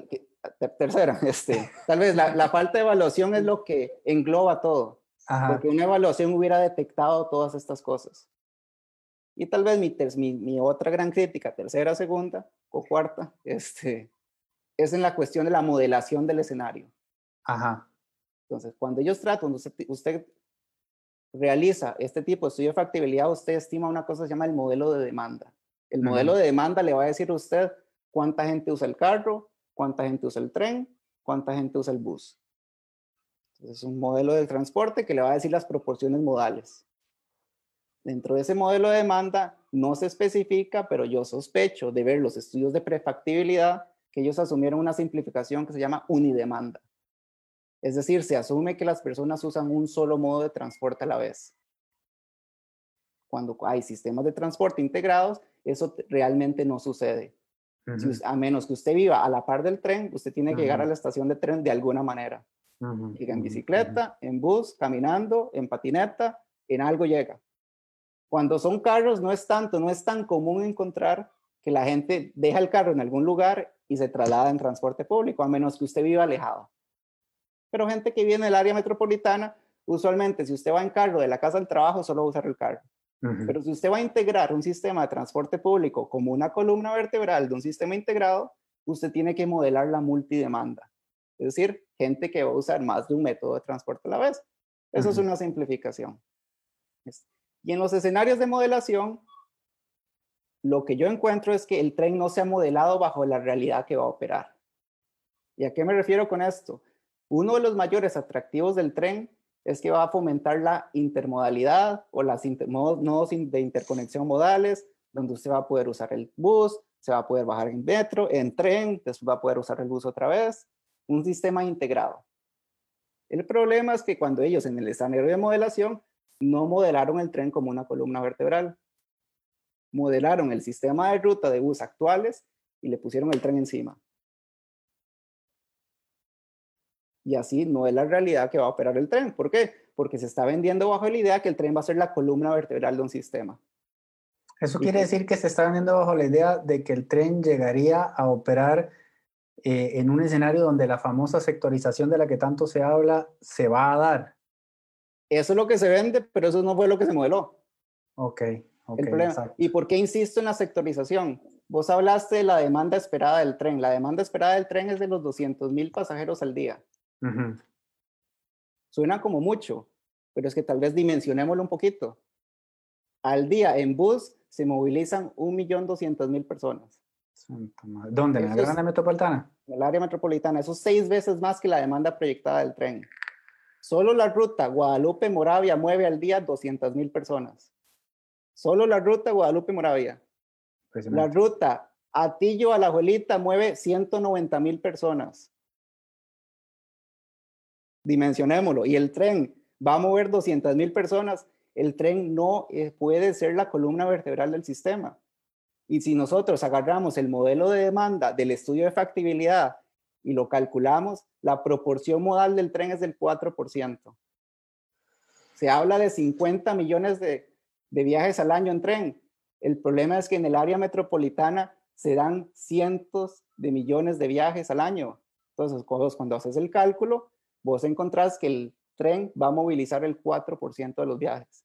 tercera, este, tal vez la, la, falta de evaluación es lo que engloba todo. Porque una evaluación hubiera detectado todas estas cosas. Y tal vez mi, mi, mi, otra gran crítica, tercera, segunda o cuarta, este, es en la cuestión de la modelación del escenario. Ajá. Entonces, cuando ellos tratan, usted, usted realiza este tipo de estudio de factibilidad, usted estima una cosa que se llama el modelo de demanda. El modelo de demanda le va a decir a usted cuánta gente usa el carro, cuánta gente usa el tren, cuánta gente usa el bus. es un modelo de transporte que le va a decir las proporciones modales. Dentro de ese modelo de demanda no se especifica, pero yo sospecho de ver los estudios de prefactibilidad que ellos asumieron una simplificación que se llama unidemanda. Es decir, se asume que las personas usan un solo modo de transporte a la vez. Cuando hay sistemas de transporte integrados, eso realmente no sucede. a menos que usted viva a la par del tren, usted tiene que llegar a la estación de tren de alguna manera. Llega en bicicleta, en bus, caminando, en patineta, en algo llega. Cuando son carros no es tanto, no es tan común encontrar que la gente deja el carro en algún lugar y se traslada en transporte público, a menos que usted viva alejado pero gente que viene del área metropolitana, usualmente si usted va en carro de la casa al trabajo, solo va a usar el carro. Pero si usted va a integrar un sistema de transporte público como una columna vertebral de un sistema integrado, usted tiene que modelar la multidemanda. Es decir, gente que va a usar más de un método de transporte a la vez. Eso es una simplificación. Y en los escenarios de modelación, lo que yo encuentro es que el tren no se ha modelado bajo la realidad que va a operar. ¿Y a qué me refiero con esto? Uno de los mayores atractivos del tren es que va a fomentar la intermodalidad o las nodos de interconexión modales, donde usted va a poder usar el bus, se va a poder bajar en metro, en tren, después va a poder usar el bus otra vez, un sistema integrado. El problema es que cuando ellos en el escenario de modelación no modelaron el tren como una columna vertebral, modelaron el sistema de ruta de bus actuales y le pusieron el tren encima. Y así no es la realidad que va a operar el tren. ¿Por qué? Porque se está vendiendo bajo la idea que el tren va a ser la columna vertebral de un sistema. Eso quiere decir que se está vendiendo bajo la idea de que el tren llegaría a operar eh, en un escenario donde la famosa sectorización de la que tanto se habla se va a dar. Eso es lo que se vende, pero eso no fue lo que se modeló. Ok, ok. ¿Y por qué insisto en la sectorización? Vos hablaste de la demanda esperada del tren. La demanda esperada del tren es de los 200 mil pasajeros al día. Suena como mucho, pero es que tal vez dimensionémoslo un poquito. Al día en bus se movilizan 1.200.000 personas. ¿Dónde? ¿En la área metropolitana? En el área metropolitana. Eso es seis veces más que la demanda proyectada del tren. Solo la ruta Guadalupe-Moravia mueve al día 200.000 personas. Solo la ruta Guadalupe-Moravia. La ruta Atillo a la Juelita mueve 190.000 personas. Dimensionémoslo. Y el tren va a mover 200.000 personas el tren no eh, puede ser la columna vertebral del sistema. Y si nosotros agarramos el modelo de demanda del estudio de factibilidad y lo calculamos, la proporción modal del tren es del 4%. Se habla de 50 millones de, viajes al año en tren. El problema es que en el área metropolitana se dan cientos de millones de viajes al año. Entonces, cuando haces el cálculo, vos encontrás que el tren va a movilizar el 4% de los viajes.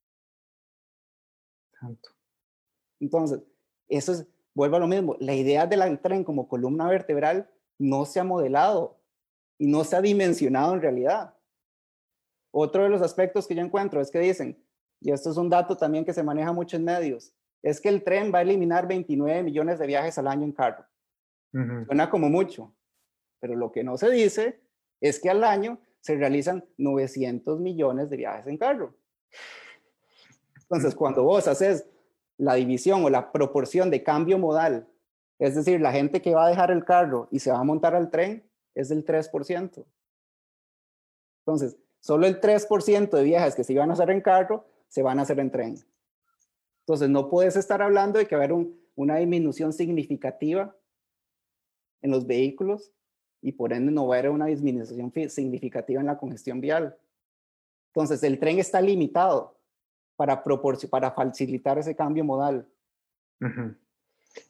Entonces, eso es, vuelvo a lo mismo, la idea del tren como columna vertebral no se ha modelado y no se ha dimensionado en realidad. Otro de los aspectos que yo encuentro es que dicen, y esto es un dato también que se maneja mucho en medios, es que el tren va a eliminar 29 millones de viajes al año en carro. Suena como mucho, pero lo que no se dice es que al año se realizan 900 millones de viajes en carro. Entonces, cuando vos haces la división o la proporción de cambio modal, es decir, la gente que va a dejar el carro y se va a montar al tren, es del 3%. Entonces, solo el 3% de viajes que se iban a hacer en carro se van a hacer en tren. Entonces, no puedes estar hablando de que va a haber una disminución significativa en los vehículos y por ende no va a haber una disminución significativa en la congestión vial. Entonces, el tren está limitado para, para facilitar ese cambio modal.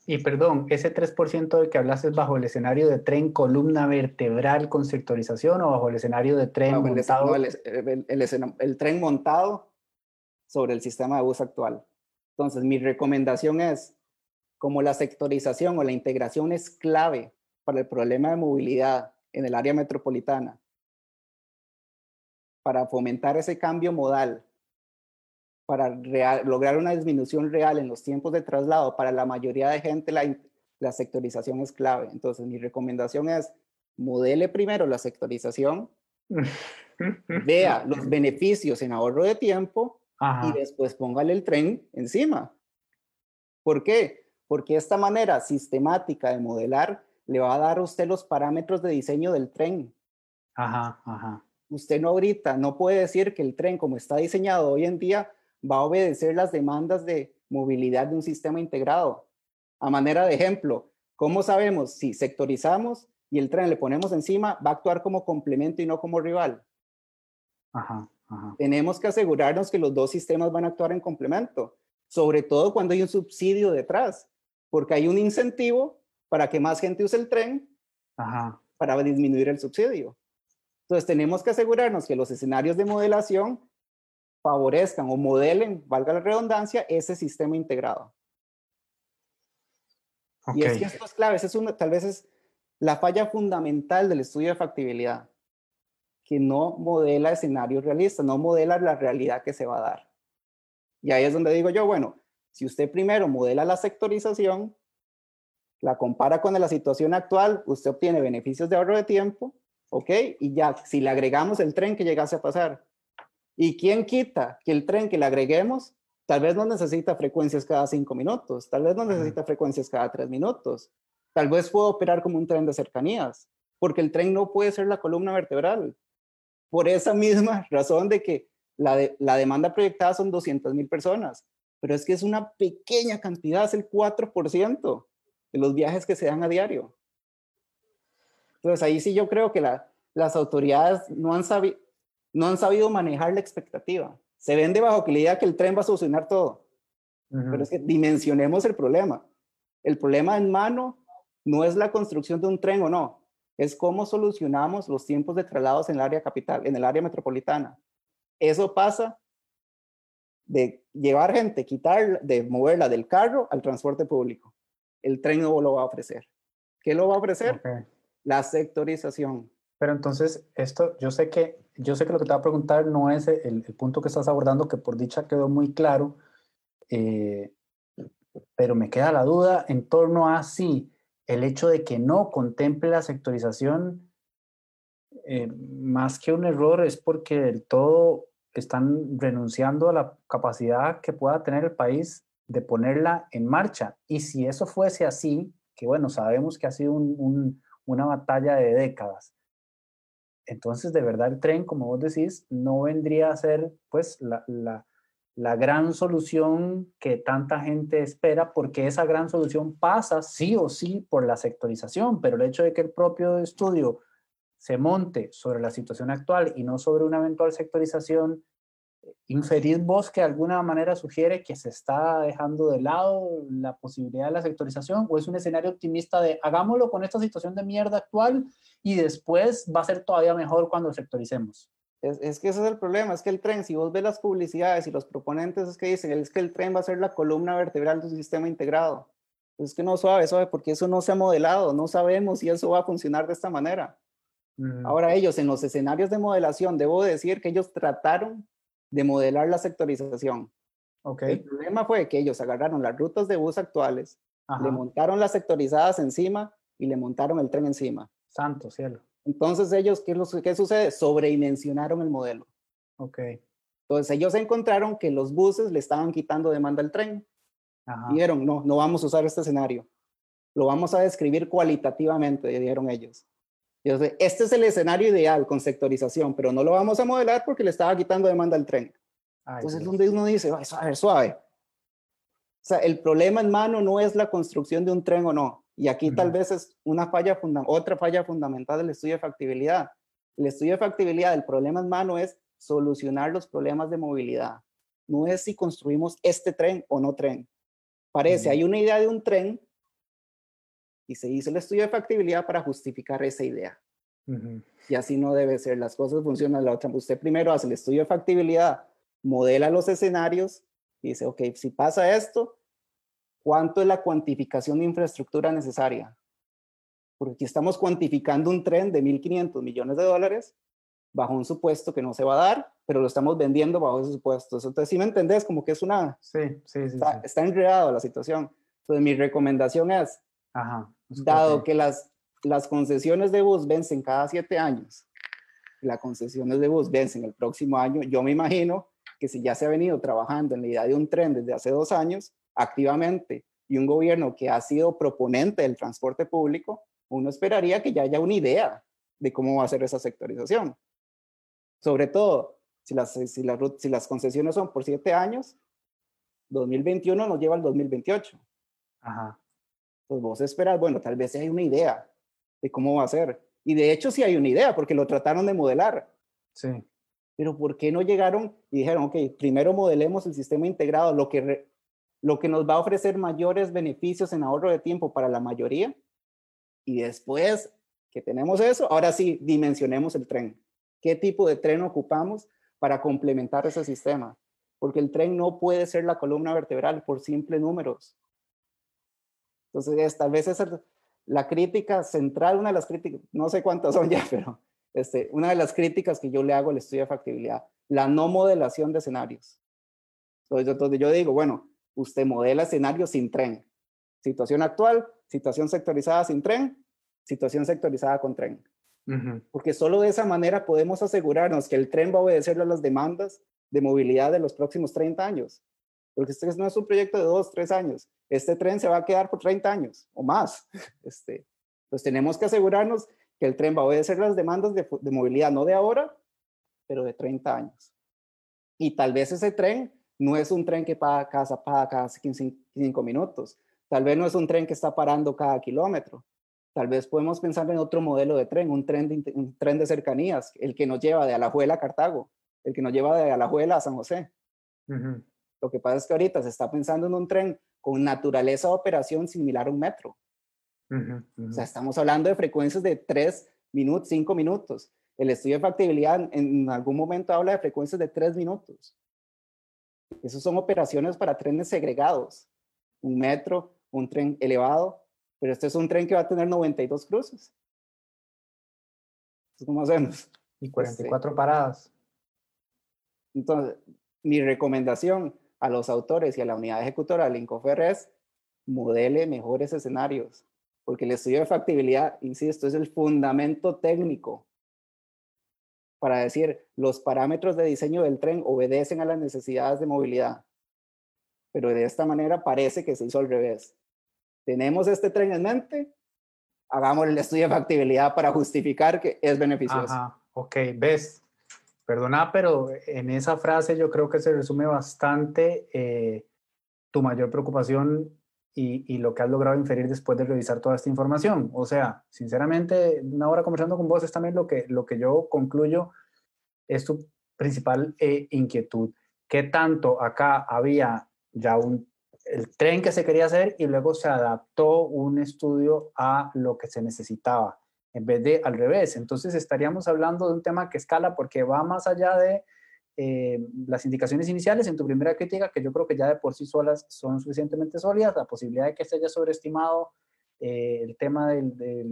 Y perdón, ese 3% de que hablas es bajo el escenario de tren columna vertebral con sectorización o bajo el escenario de tren montado. el, tren montado sobre el sistema de bus actual. Entonces, mi recomendación es, como la sectorización o la integración es clave para el problema de movilidad en el área metropolitana, para fomentar ese cambio modal, para lograr una disminución real en los tiempos de traslado, para la mayoría de gente la, la sectorización es clave. Entonces, mi recomendación es, modele primero la sectorización, vea los beneficios en ahorro de tiempo y después póngale el tren encima. ¿Por qué? Porque esta manera sistemática de modelar le va a dar a usted los parámetros de diseño del tren. Ajá, ajá. Usted no ahorita no puede decir que el tren como está diseñado hoy en día va a obedecer las demandas de movilidad de un sistema integrado. A manera de ejemplo, ¿cómo sabemos si sectorizamos y el tren le ponemos encima, va a actuar como complemento y no como rival? Ajá, ajá. Tenemos que asegurarnos que los dos sistemas van a actuar en complemento, sobre todo cuando hay un subsidio detrás, porque hay un incentivo para que más gente use el tren para disminuir el subsidio. Entonces tenemos que asegurarnos que los escenarios de modelación favorezcan o modelen, valga la redundancia, ese sistema integrado. Y es que esto es clave, es una, tal vez es la falla fundamental del estudio de factibilidad, que no modela escenarios realistas, no modela la realidad que se va a dar. Y ahí es donde digo yo, bueno, si usted primero modela la sectorización, la compara con la situación actual, usted obtiene beneficios de ahorro de tiempo, ¿ok? Y ya, si le agregamos el tren que llegase a pasar. ¿Y quién quita que el tren que le agreguemos Tal vez no necesita frecuencias cada cinco minutos, tal vez no necesita frecuencias cada tres minutos, tal vez pueda operar como un tren de cercanías, porque el tren no puede ser la columna vertebral. Por esa misma razón de que la, la demanda proyectada son 200 mil personas, pero es que es una pequeña cantidad, es el 4% de los viajes que se dan a diario. Entonces ahí sí yo creo que las autoridades no han, no han sabido manejar la expectativa. Se vende bajo que la idea que el tren va a solucionar todo. Pero es que dimensionemos el problema. El problema en mano no es la construcción de un tren o no, es cómo solucionamos los tiempos de traslados en el área capital, en el área metropolitana. Eso pasa de llevar gente, quitar, de moverla del carro al transporte público. El tren no lo va a ofrecer. ¿Qué lo va a ofrecer? La sectorización. Pero entonces, esto, yo sé que, yo sé que lo que te va a preguntar no es el, punto que estás abordando, que por dicha quedó muy claro, eh, pero me queda la duda en torno a si el hecho de que no contemple la sectorización, eh, más que un error, es porque del todo están renunciando a la capacidad que pueda tener el país de ponerla en marcha. Y si eso fuese así, que bueno, sabemos que ha sido una batalla de décadas, entonces de verdad el tren, como vos decís, no vendría a ser pues la, la, gran solución que tanta gente espera, porque esa gran solución pasa sí o sí por la sectorización, pero el hecho de que el propio estudio se monte sobre la situación actual y no sobre una eventual sectorización inferir vos que de alguna manera sugiere que se está dejando de lado la posibilidad de la sectorización o es un escenario optimista de hagámoslo con esta situación de mierda actual y después va a ser todavía mejor cuando sectoricemos? Es, que ese es el problema, es que el tren, si vos ves las publicidades y los proponentes es que dicen, es que el tren va a ser la columna vertebral de un sistema integrado. Pues es que no suave, suave, porque eso no se ha modelado, no sabemos si eso va a funcionar de esta manera. Ahora ellos en los escenarios de modelación, debo decir que ellos trataron de modelar la sectorización. Okay. El problema fue que ellos agarraron las rutas de bus actuales, le montaron las sectorizadas encima y le montaron el tren encima. Santo cielo. Entonces ellos, ¿qué, qué sucede? Sobredimensionaron el modelo. Ok. Entonces ellos encontraron que los buses le estaban quitando demanda al tren. Ajá. Dijeron, no, no vamos a usar este escenario. Lo vamos a describir cualitativamente, dijeron ellos este es el escenario ideal con sectorización, pero no lo vamos a modelar porque le estaba quitando demanda al tren. Entonces, donde uno dice, a suave, suave. O sea, el problema en mano no es la construcción de un tren o no. Y aquí tal vez es una falla otra falla fundamental del estudio de factibilidad. El estudio de factibilidad del problema en mano es solucionar los problemas de movilidad. No es si construimos este tren o no tren. Parece, hay una idea de un tren, y se hizo el estudio de factibilidad para justificar esa idea. Y así no debe ser, las cosas funcionan la otra. Usted primero hace el estudio de factibilidad, modela los escenarios y dice, ok, si pasa esto, ¿cuánto es la cuantificación de infraestructura necesaria? Porque aquí estamos cuantificando un tren de 1.500 millones de dólares bajo un supuesto que no se va a dar, pero lo estamos vendiendo bajo ese supuesto. Entonces, si me entendés, como que es una... Sí, sí, sí. Está, está enredado la situación. Entonces, mi recomendación es, Ajá. Dado que las, las concesiones de bus vencen cada siete años, las concesiones de bus vencen el próximo año, yo me imagino que si ya se ha venido trabajando en la idea de un tren desde hace dos años, activamente, y un gobierno que ha sido proponente del transporte público, uno esperaría que ya haya una idea de cómo va a ser esa sectorización. Sobre todo, si las, si las, si las concesiones son por siete años, 2021 nos lleva al 2028. Ajá pues vos esperas, bueno, tal vez hay una idea de cómo va a ser. Y de hecho sí hay una idea, porque lo trataron de modelar. Sí. Pero ¿por qué no llegaron y dijeron, ok, primero modelemos el sistema integrado, lo que, lo que nos va a ofrecer mayores beneficios en ahorro de tiempo para la mayoría? Y después que tenemos eso, ahora sí, dimensionemos el tren. ¿Qué tipo de tren ocupamos para complementar ese sistema? Porque el tren no puede ser la columna vertebral por simples números. Entonces, tal vez esa es la crítica central, una de las críticas, no sé cuántas son ya, pero este, una de las críticas que yo le hago al estudio de factibilidad, la no modelación de escenarios. Entonces, yo digo, bueno, usted modela escenarios sin tren. Situación actual, situación sectorizada sin tren, situación sectorizada con tren. Porque solo de esa manera podemos asegurarnos que el tren va a obedecer a las demandas de movilidad de los próximos 30 años. Porque este no es un proyecto de dos, tres años. Este tren se va a quedar por 30 años o más. Este, pues tenemos que asegurarnos que el tren va a obedecer las demandas de, movilidad, no de ahora, pero de 30 años. Y tal vez ese tren no es un tren que paga cada, paga cada 15, minutos. Tal vez no es un tren que está parando cada kilómetro. Tal vez podemos pensar en otro modelo de tren, un tren de, un tren de cercanías, el que nos lleva de Alajuela a Cartago, el que nos lleva de Alajuela a San José. Lo que pasa es que ahorita se está pensando en un tren con naturaleza de operación similar a un metro. O sea, estamos hablando de frecuencias de 3 minutos, 5 minutos. El estudio de factibilidad en algún momento habla de frecuencias de 3 minutos. Esas son operaciones para trenes segregados. Un metro, un tren elevado, pero este es un tren que va a tener 92 cruces. ¿Cómo hacemos? Y 44 paradas. Entonces, mi recomendación a los autores y a la unidad ejecutora de Incofer es modele mejores escenarios, porque el estudio de factibilidad, insisto, es el fundamento técnico para decir los parámetros de diseño del tren obedecen a las necesidades de movilidad. Pero de esta manera parece que se hizo al revés. Tenemos este tren en mente, hagamos el estudio de factibilidad para justificar que es beneficioso. Ajá, ok, ves, perdona, pero en esa frase yo creo que se resume bastante eh, tu mayor preocupación y, lo que has logrado inferir después de revisar toda esta información. O sea, sinceramente, una hora conversando con vos es también lo que, lo que yo concluyo es tu principal eh, inquietud. ¿Qué tanto acá había ya un, el tren que se quería hacer y luego se adaptó un estudio a lo que se necesitaba, en vez de al revés? Entonces estaríamos hablando de un tema que escala porque va más allá de eh, las indicaciones iniciales en tu primera crítica, que yo creo que ya de por sí solas son suficientemente sólidas, la posibilidad de que se haya sobreestimado eh, el tema de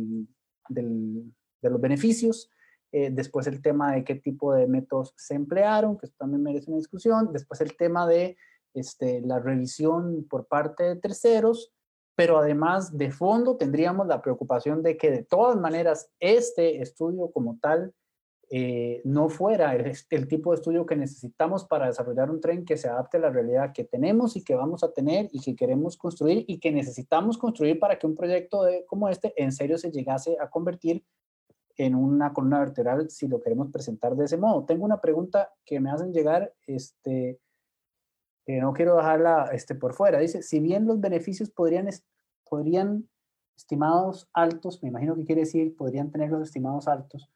los beneficios, eh, después el tema de qué tipo de métodos se emplearon, que también merece una discusión, después el tema de este, la revisión por parte de terceros, pero además de fondo tendríamos la preocupación de que de todas maneras este estudio como tal eh, no fuera el, tipo de estudio que necesitamos para desarrollar un tren que se adapte a la realidad que tenemos y que vamos a tener y que queremos construir y que necesitamos construir para que un proyecto como este en serio se llegase a convertir en una columna vertebral si lo queremos presentar de ese modo. Tengo una pregunta que me hacen llegar, este, no quiero dejarla este, por fuera. Dice, si bien los beneficios podrían, podrían estimados altos, me imagino que quiere decir, podrían tener los estimados altos,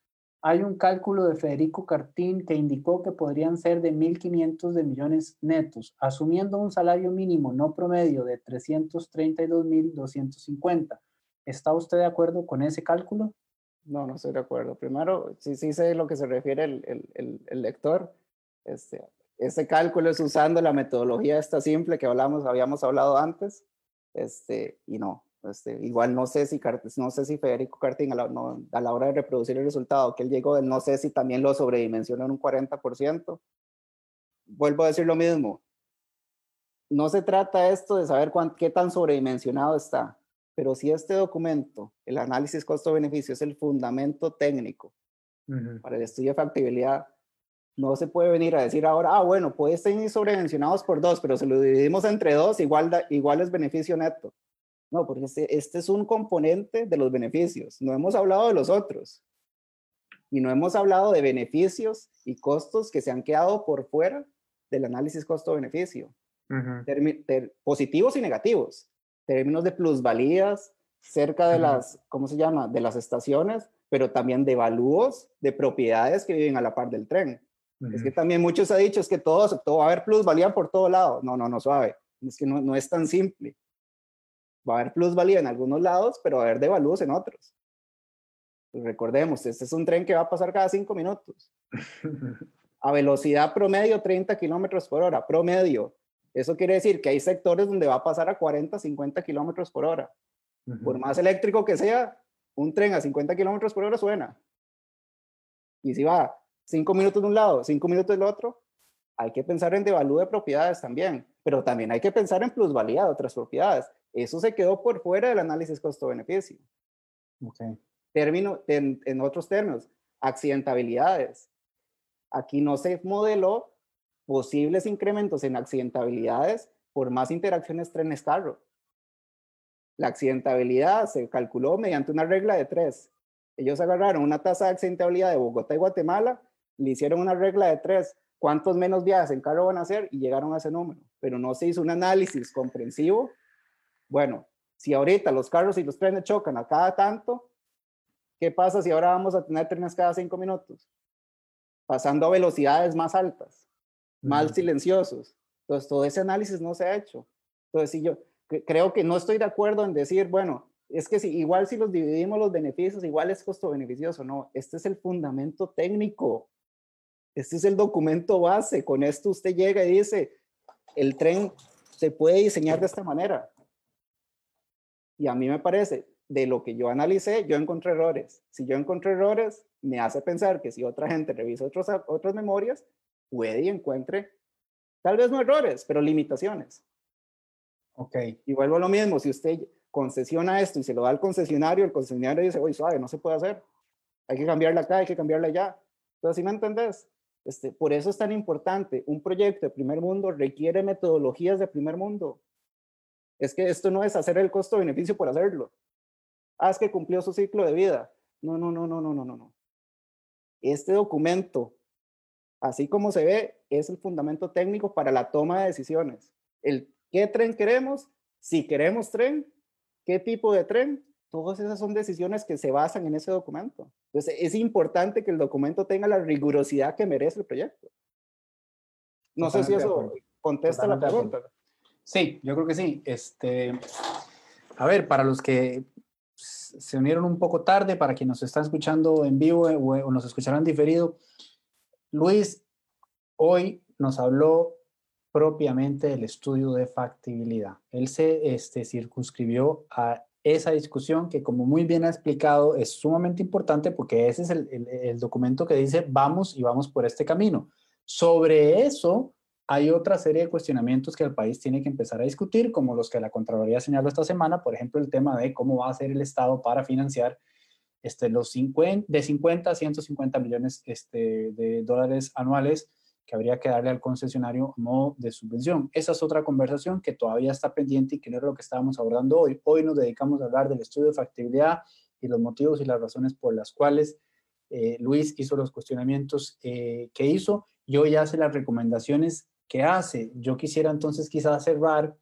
hay un cálculo de Federico Cartín que indicó que podrían ser de 1.500 de millones netos, asumiendo un salario mínimo no promedio de 332.250. ¿Está usted de acuerdo con ese cálculo? No, no estoy de acuerdo. Primero, sí, sí sé lo que se refiere el, el, lector. Este, ese cálculo es usando la metodología esta simple que hablamos, habíamos hablado antes, este, y no, este, igual no sé si, no sé si Federico Cartín a la, a la hora de reproducir el resultado que él llegó, no sé si también lo sobredimensionó en un 40%. Vuelvo a decir lo mismo. No se trata esto de saber qué tan sobredimensionado está, pero si este documento, el análisis costo-beneficio, es el fundamento técnico para el estudio de factibilidad, no se puede venir a decir ahora, ah, bueno, puede estar sobredimensionados por dos, pero si lo dividimos entre dos, igual, igual es beneficio neto. No, porque este, este, es un componente de los beneficios. No hemos hablado de los otros. Y no hemos hablado de beneficios y costos que se han quedado por fuera del análisis costo-beneficio. Positivos y negativos. Términos de plusvalías cerca de las, ¿cómo se llama? De las estaciones, pero también de valúos de propiedades que viven a la par del tren. Es que también muchos han dicho es que todo, todo va a haber plusvalía por todo lado. No, no, no suave. Es que no, no es tan simple. Va a haber plusvalía en algunos lados, pero va a haber devalúos en otros. Pues recordemos, este es un tren que va a pasar cada cinco minutos. A velocidad promedio 30 kilómetros por hora, promedio. Eso quiere decir que hay sectores donde va a pasar a 40, 50 kilómetros por hora. Por más eléctrico que sea, un tren a 50 kilómetros por hora suena. Y si va cinco minutos de un lado, cinco minutos del otro, hay que pensar en devalúo de propiedades también, pero también hay que pensar en plusvalía de otras propiedades. Eso se quedó por fuera del análisis costo-beneficio. Okay. Término, en, en, otros términos, accidentabilidades. Aquí no se modeló posibles incrementos en accidentabilidades por más interacciones trenes-carro. La accidentabilidad se calculó mediante una regla de tres. Ellos agarraron una tasa de accidentabilidad de Bogotá y Guatemala, le hicieron una regla de tres. ¿Cuántos menos viajes en carro van a hacer? Y llegaron a ese número. Pero no se hizo un análisis comprensivo. Bueno, si ahorita los carros y los trenes chocan a cada tanto, ¿qué pasa si ahora vamos a tener trenes cada cinco minutos? Pasando a velocidades más altas, más silenciosos. Entonces, todo ese análisis no se ha hecho. Entonces, si yo creo que no estoy de acuerdo en decir, bueno, es que si, igual si los dividimos los beneficios, igual es costo-beneficioso. No, este es el fundamento técnico. Este es el documento base. Con esto usted llega y dice, el tren se puede diseñar de esta manera. Y a mí me parece, de lo que yo analicé, yo encontré errores. Si yo encontré errores, me hace pensar que si otra gente revisa otros, otras memorias, puede y encuentre, tal vez no errores, pero limitaciones. Ok. Y vuelvo a lo mismo, si usted concesiona esto y se lo da al concesionario, el concesionario dice, oye, suave, no se puede hacer. Hay que cambiarla acá, hay que cambiarla allá. Entonces, ¿sí me entendés? Este, por eso es tan importante. Un proyecto de primer mundo requiere metodologías de primer mundo. Es que esto no es hacer el costo-beneficio por hacerlo. Es que cumplió su ciclo de vida. No, no, no, no, no, no, no. Este documento, así como se ve, es el fundamento técnico para la toma de decisiones. El qué tren queremos, si queremos tren, qué tipo de tren, todas esas son decisiones que se basan en ese documento. Entonces, es importante que el documento tenga la rigurosidad que merece el proyecto. No sé si eso contesta la pregunta. Sí, yo creo que sí. Este, a ver, para los que se unieron un poco tarde, para quienes nos están escuchando en vivo eh, o, nos escucharán diferido, Luis hoy nos habló propiamente del estudio de factibilidad. Él se este, circunscribió a esa discusión que, como muy bien ha explicado, es sumamente importante porque ese es el, el documento que dice vamos y vamos por este camino. Sobre eso, hay otra serie de cuestionamientos que el país tiene que empezar a discutir, como los que la Contraloría señaló esta semana, por ejemplo, el tema de cómo va a ser el Estado para financiar este, los 50, de 50 a 150 millones este, de dólares anuales que habría que darle al concesionario modo de subvención. Esa es otra conversación que todavía está pendiente y que no es lo que estábamos abordando hoy. Hoy nos dedicamos a hablar del estudio de factibilidad y los motivos y las razones por las cuales eh, Luis hizo los cuestionamientos eh, que hizo y hoy hace las recomendaciones ¿Qué hace. Yo quisiera entonces quizás cerrar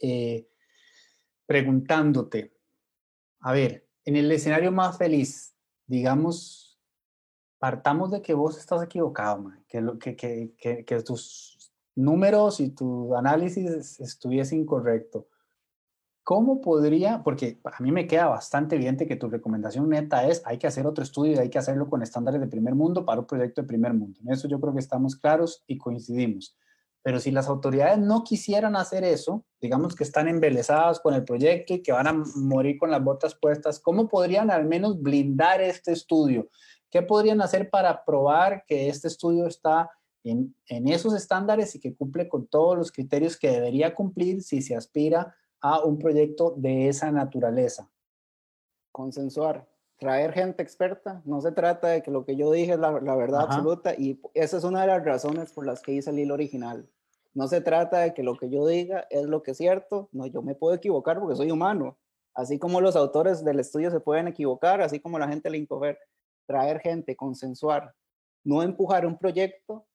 eh, preguntándote, a ver, en el escenario más feliz, digamos, partamos de que vos estás equivocado, que, que, que, que, tus números y tu análisis estuviese incorrecto. ¿Cómo podría, porque a mí me queda bastante evidente que tu recomendación neta es hay que hacer otro estudio y hay que hacerlo con estándares de primer mundo para un proyecto de primer mundo. En eso yo creo que estamos claros y coincidimos. Pero si las autoridades no quisieran hacer eso, digamos que están embelesadas con el proyecto y que van a morir con las botas puestas, ¿cómo podrían al menos blindar este estudio? ¿Qué podrían hacer para probar que este estudio está en, en esos estándares y que cumple con todos los criterios que debería cumplir si se aspira a un proyecto de esa naturaleza? Consensuar, traer gente experta. No se trata de que lo que yo dije es la, la verdad absoluta y esa es una de las razones por las que hice el hilo original. No se trata de que lo que yo diga es lo que es cierto. No, yo me puedo equivocar porque soy humano. Así como los autores del estudio se pueden equivocar, así como la gente le incoger. Traer gente, consensuar, no empujar un proyecto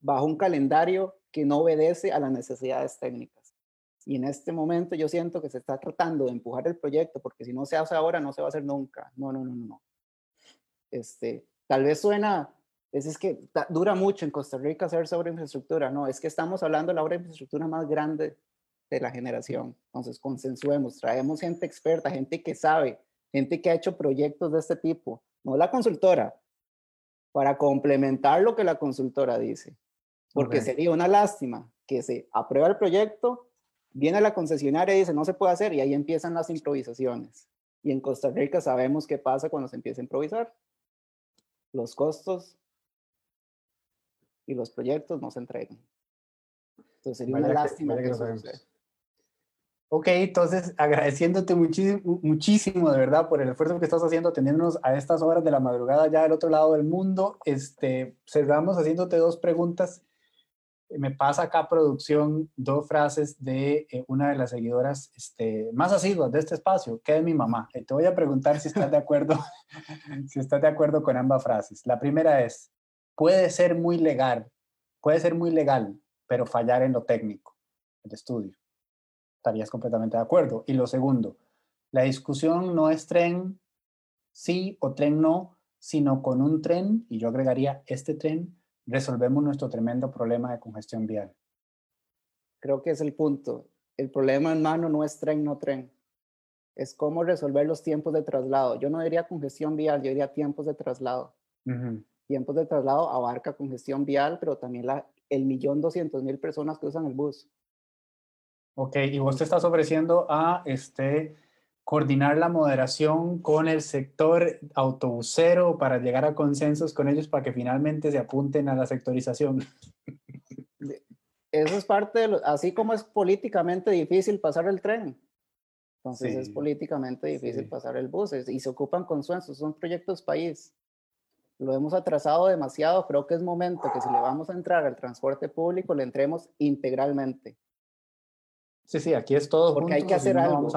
bajo un calendario que no obedece a las necesidades técnicas. Y en este momento yo siento que se está tratando de empujar el proyecto, porque si no se hace ahora, no se va a hacer nunca. No, no, no, no. Este, tal vez suena, es, es que dura mucho en Costa Rica hacer sobre infraestructura. No, es que estamos hablando de la obra de infraestructura más grande de la generación. Entonces, consensuemos, traemos gente experta, gente que sabe, gente que ha hecho proyectos de este tipo, no la consultora, para complementar lo que la consultora dice. Porque sería una lástima que se aprueba el proyecto Viene la concesionaria y dice, no se puede hacer, y ahí empiezan las improvisaciones. Y en Costa Rica sabemos qué pasa cuando se empieza a improvisar. Los costos y los proyectos no se entregan. Entonces sería una lástima que, eso Ok, entonces agradeciéndote muchísimo, muchísimo de verdad por el esfuerzo que estás haciendo teniéndonos a estas horas de la madrugada ya del otro lado del mundo. Este, cerramos haciéndote dos preguntas me pasa acá producción dos frases de eh, una de las seguidoras este, más asiduas de este espacio, que es mi mamá. te voy a preguntar si estás de acuerdo, si estás de acuerdo con ambas frases. La primera es, puede ser muy legal, puede ser muy legal, pero fallar en lo técnico, el estudio. Estarías completamente de acuerdo. Y lo segundo, la discusión no es tren sí o tren no, sino con un tren, y yo agregaría este tren, resolvemos nuestro tremendo problema de congestión vial. Creo que es el punto. El problema en mano no es tren, no tren. Es cómo resolver los tiempos de traslado. Yo no diría congestión vial, yo diría tiempos de traslado. Tiempos de traslado abarca congestión vial, pero también la, el millón doscientos mil personas que usan el bus. Ok, y vos te estás ofreciendo a este, coordinar la moderación con el sector autobusero para llegar a consensos con ellos para que finalmente se apunten a la sectorización. Eso es parte de lo, así como es políticamente difícil pasar el tren. Entonces es políticamente difícil pasar el bus y se ocupan consensos, son proyectos país. Lo hemos atrasado demasiado, creo que es momento que si le vamos a entrar al transporte público, le entremos integralmente. Sí, sí, aquí es todo. Porque hay que hacer algo.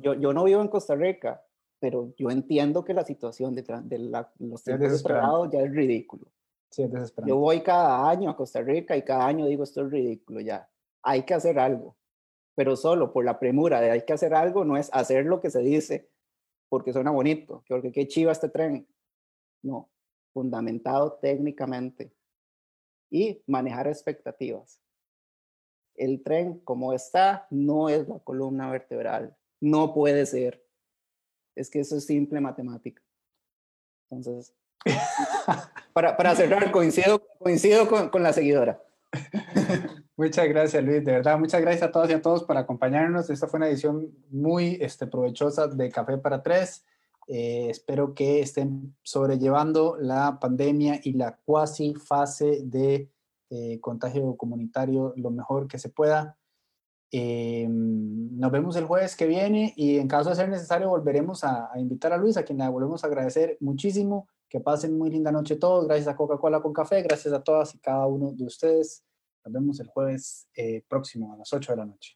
yo, yo, no vivo en Costa Rica, pero yo entiendo que la situación de, de los tiempos ya es ridículo. Sí, es yo voy cada año a Costa Rica y cada año digo esto es ridículo ya. Hay que hacer algo. Pero solo por la premura de hay que hacer algo no es hacer lo que se dice porque suena bonito, porque qué chiva este tren. No, fundamentado técnicamente y manejar expectativas el tren como está no es la columna vertebral, no puede ser. Es que eso es simple matemática. Entonces, para, para cerrar, coincido, coincido con, con la seguidora. Muchas gracias, Luis. De verdad, muchas gracias a todas y a todos por acompañarnos. Esta fue una edición muy este, provechosa de Café para Tres. Eh, espero que estén sobrellevando la pandemia y la cuasi fase de eh, contagio comunitario lo mejor que se pueda. Eh, nos vemos el jueves que viene y en caso de ser necesario volveremos a, invitar a Luis, a quien le volvemos a agradecer muchísimo. Que pasen muy linda noche todos. Gracias a Coca-Cola con café. Gracias a todas y cada uno de ustedes. Nos vemos el jueves eh, próximo a las 8 de la noche.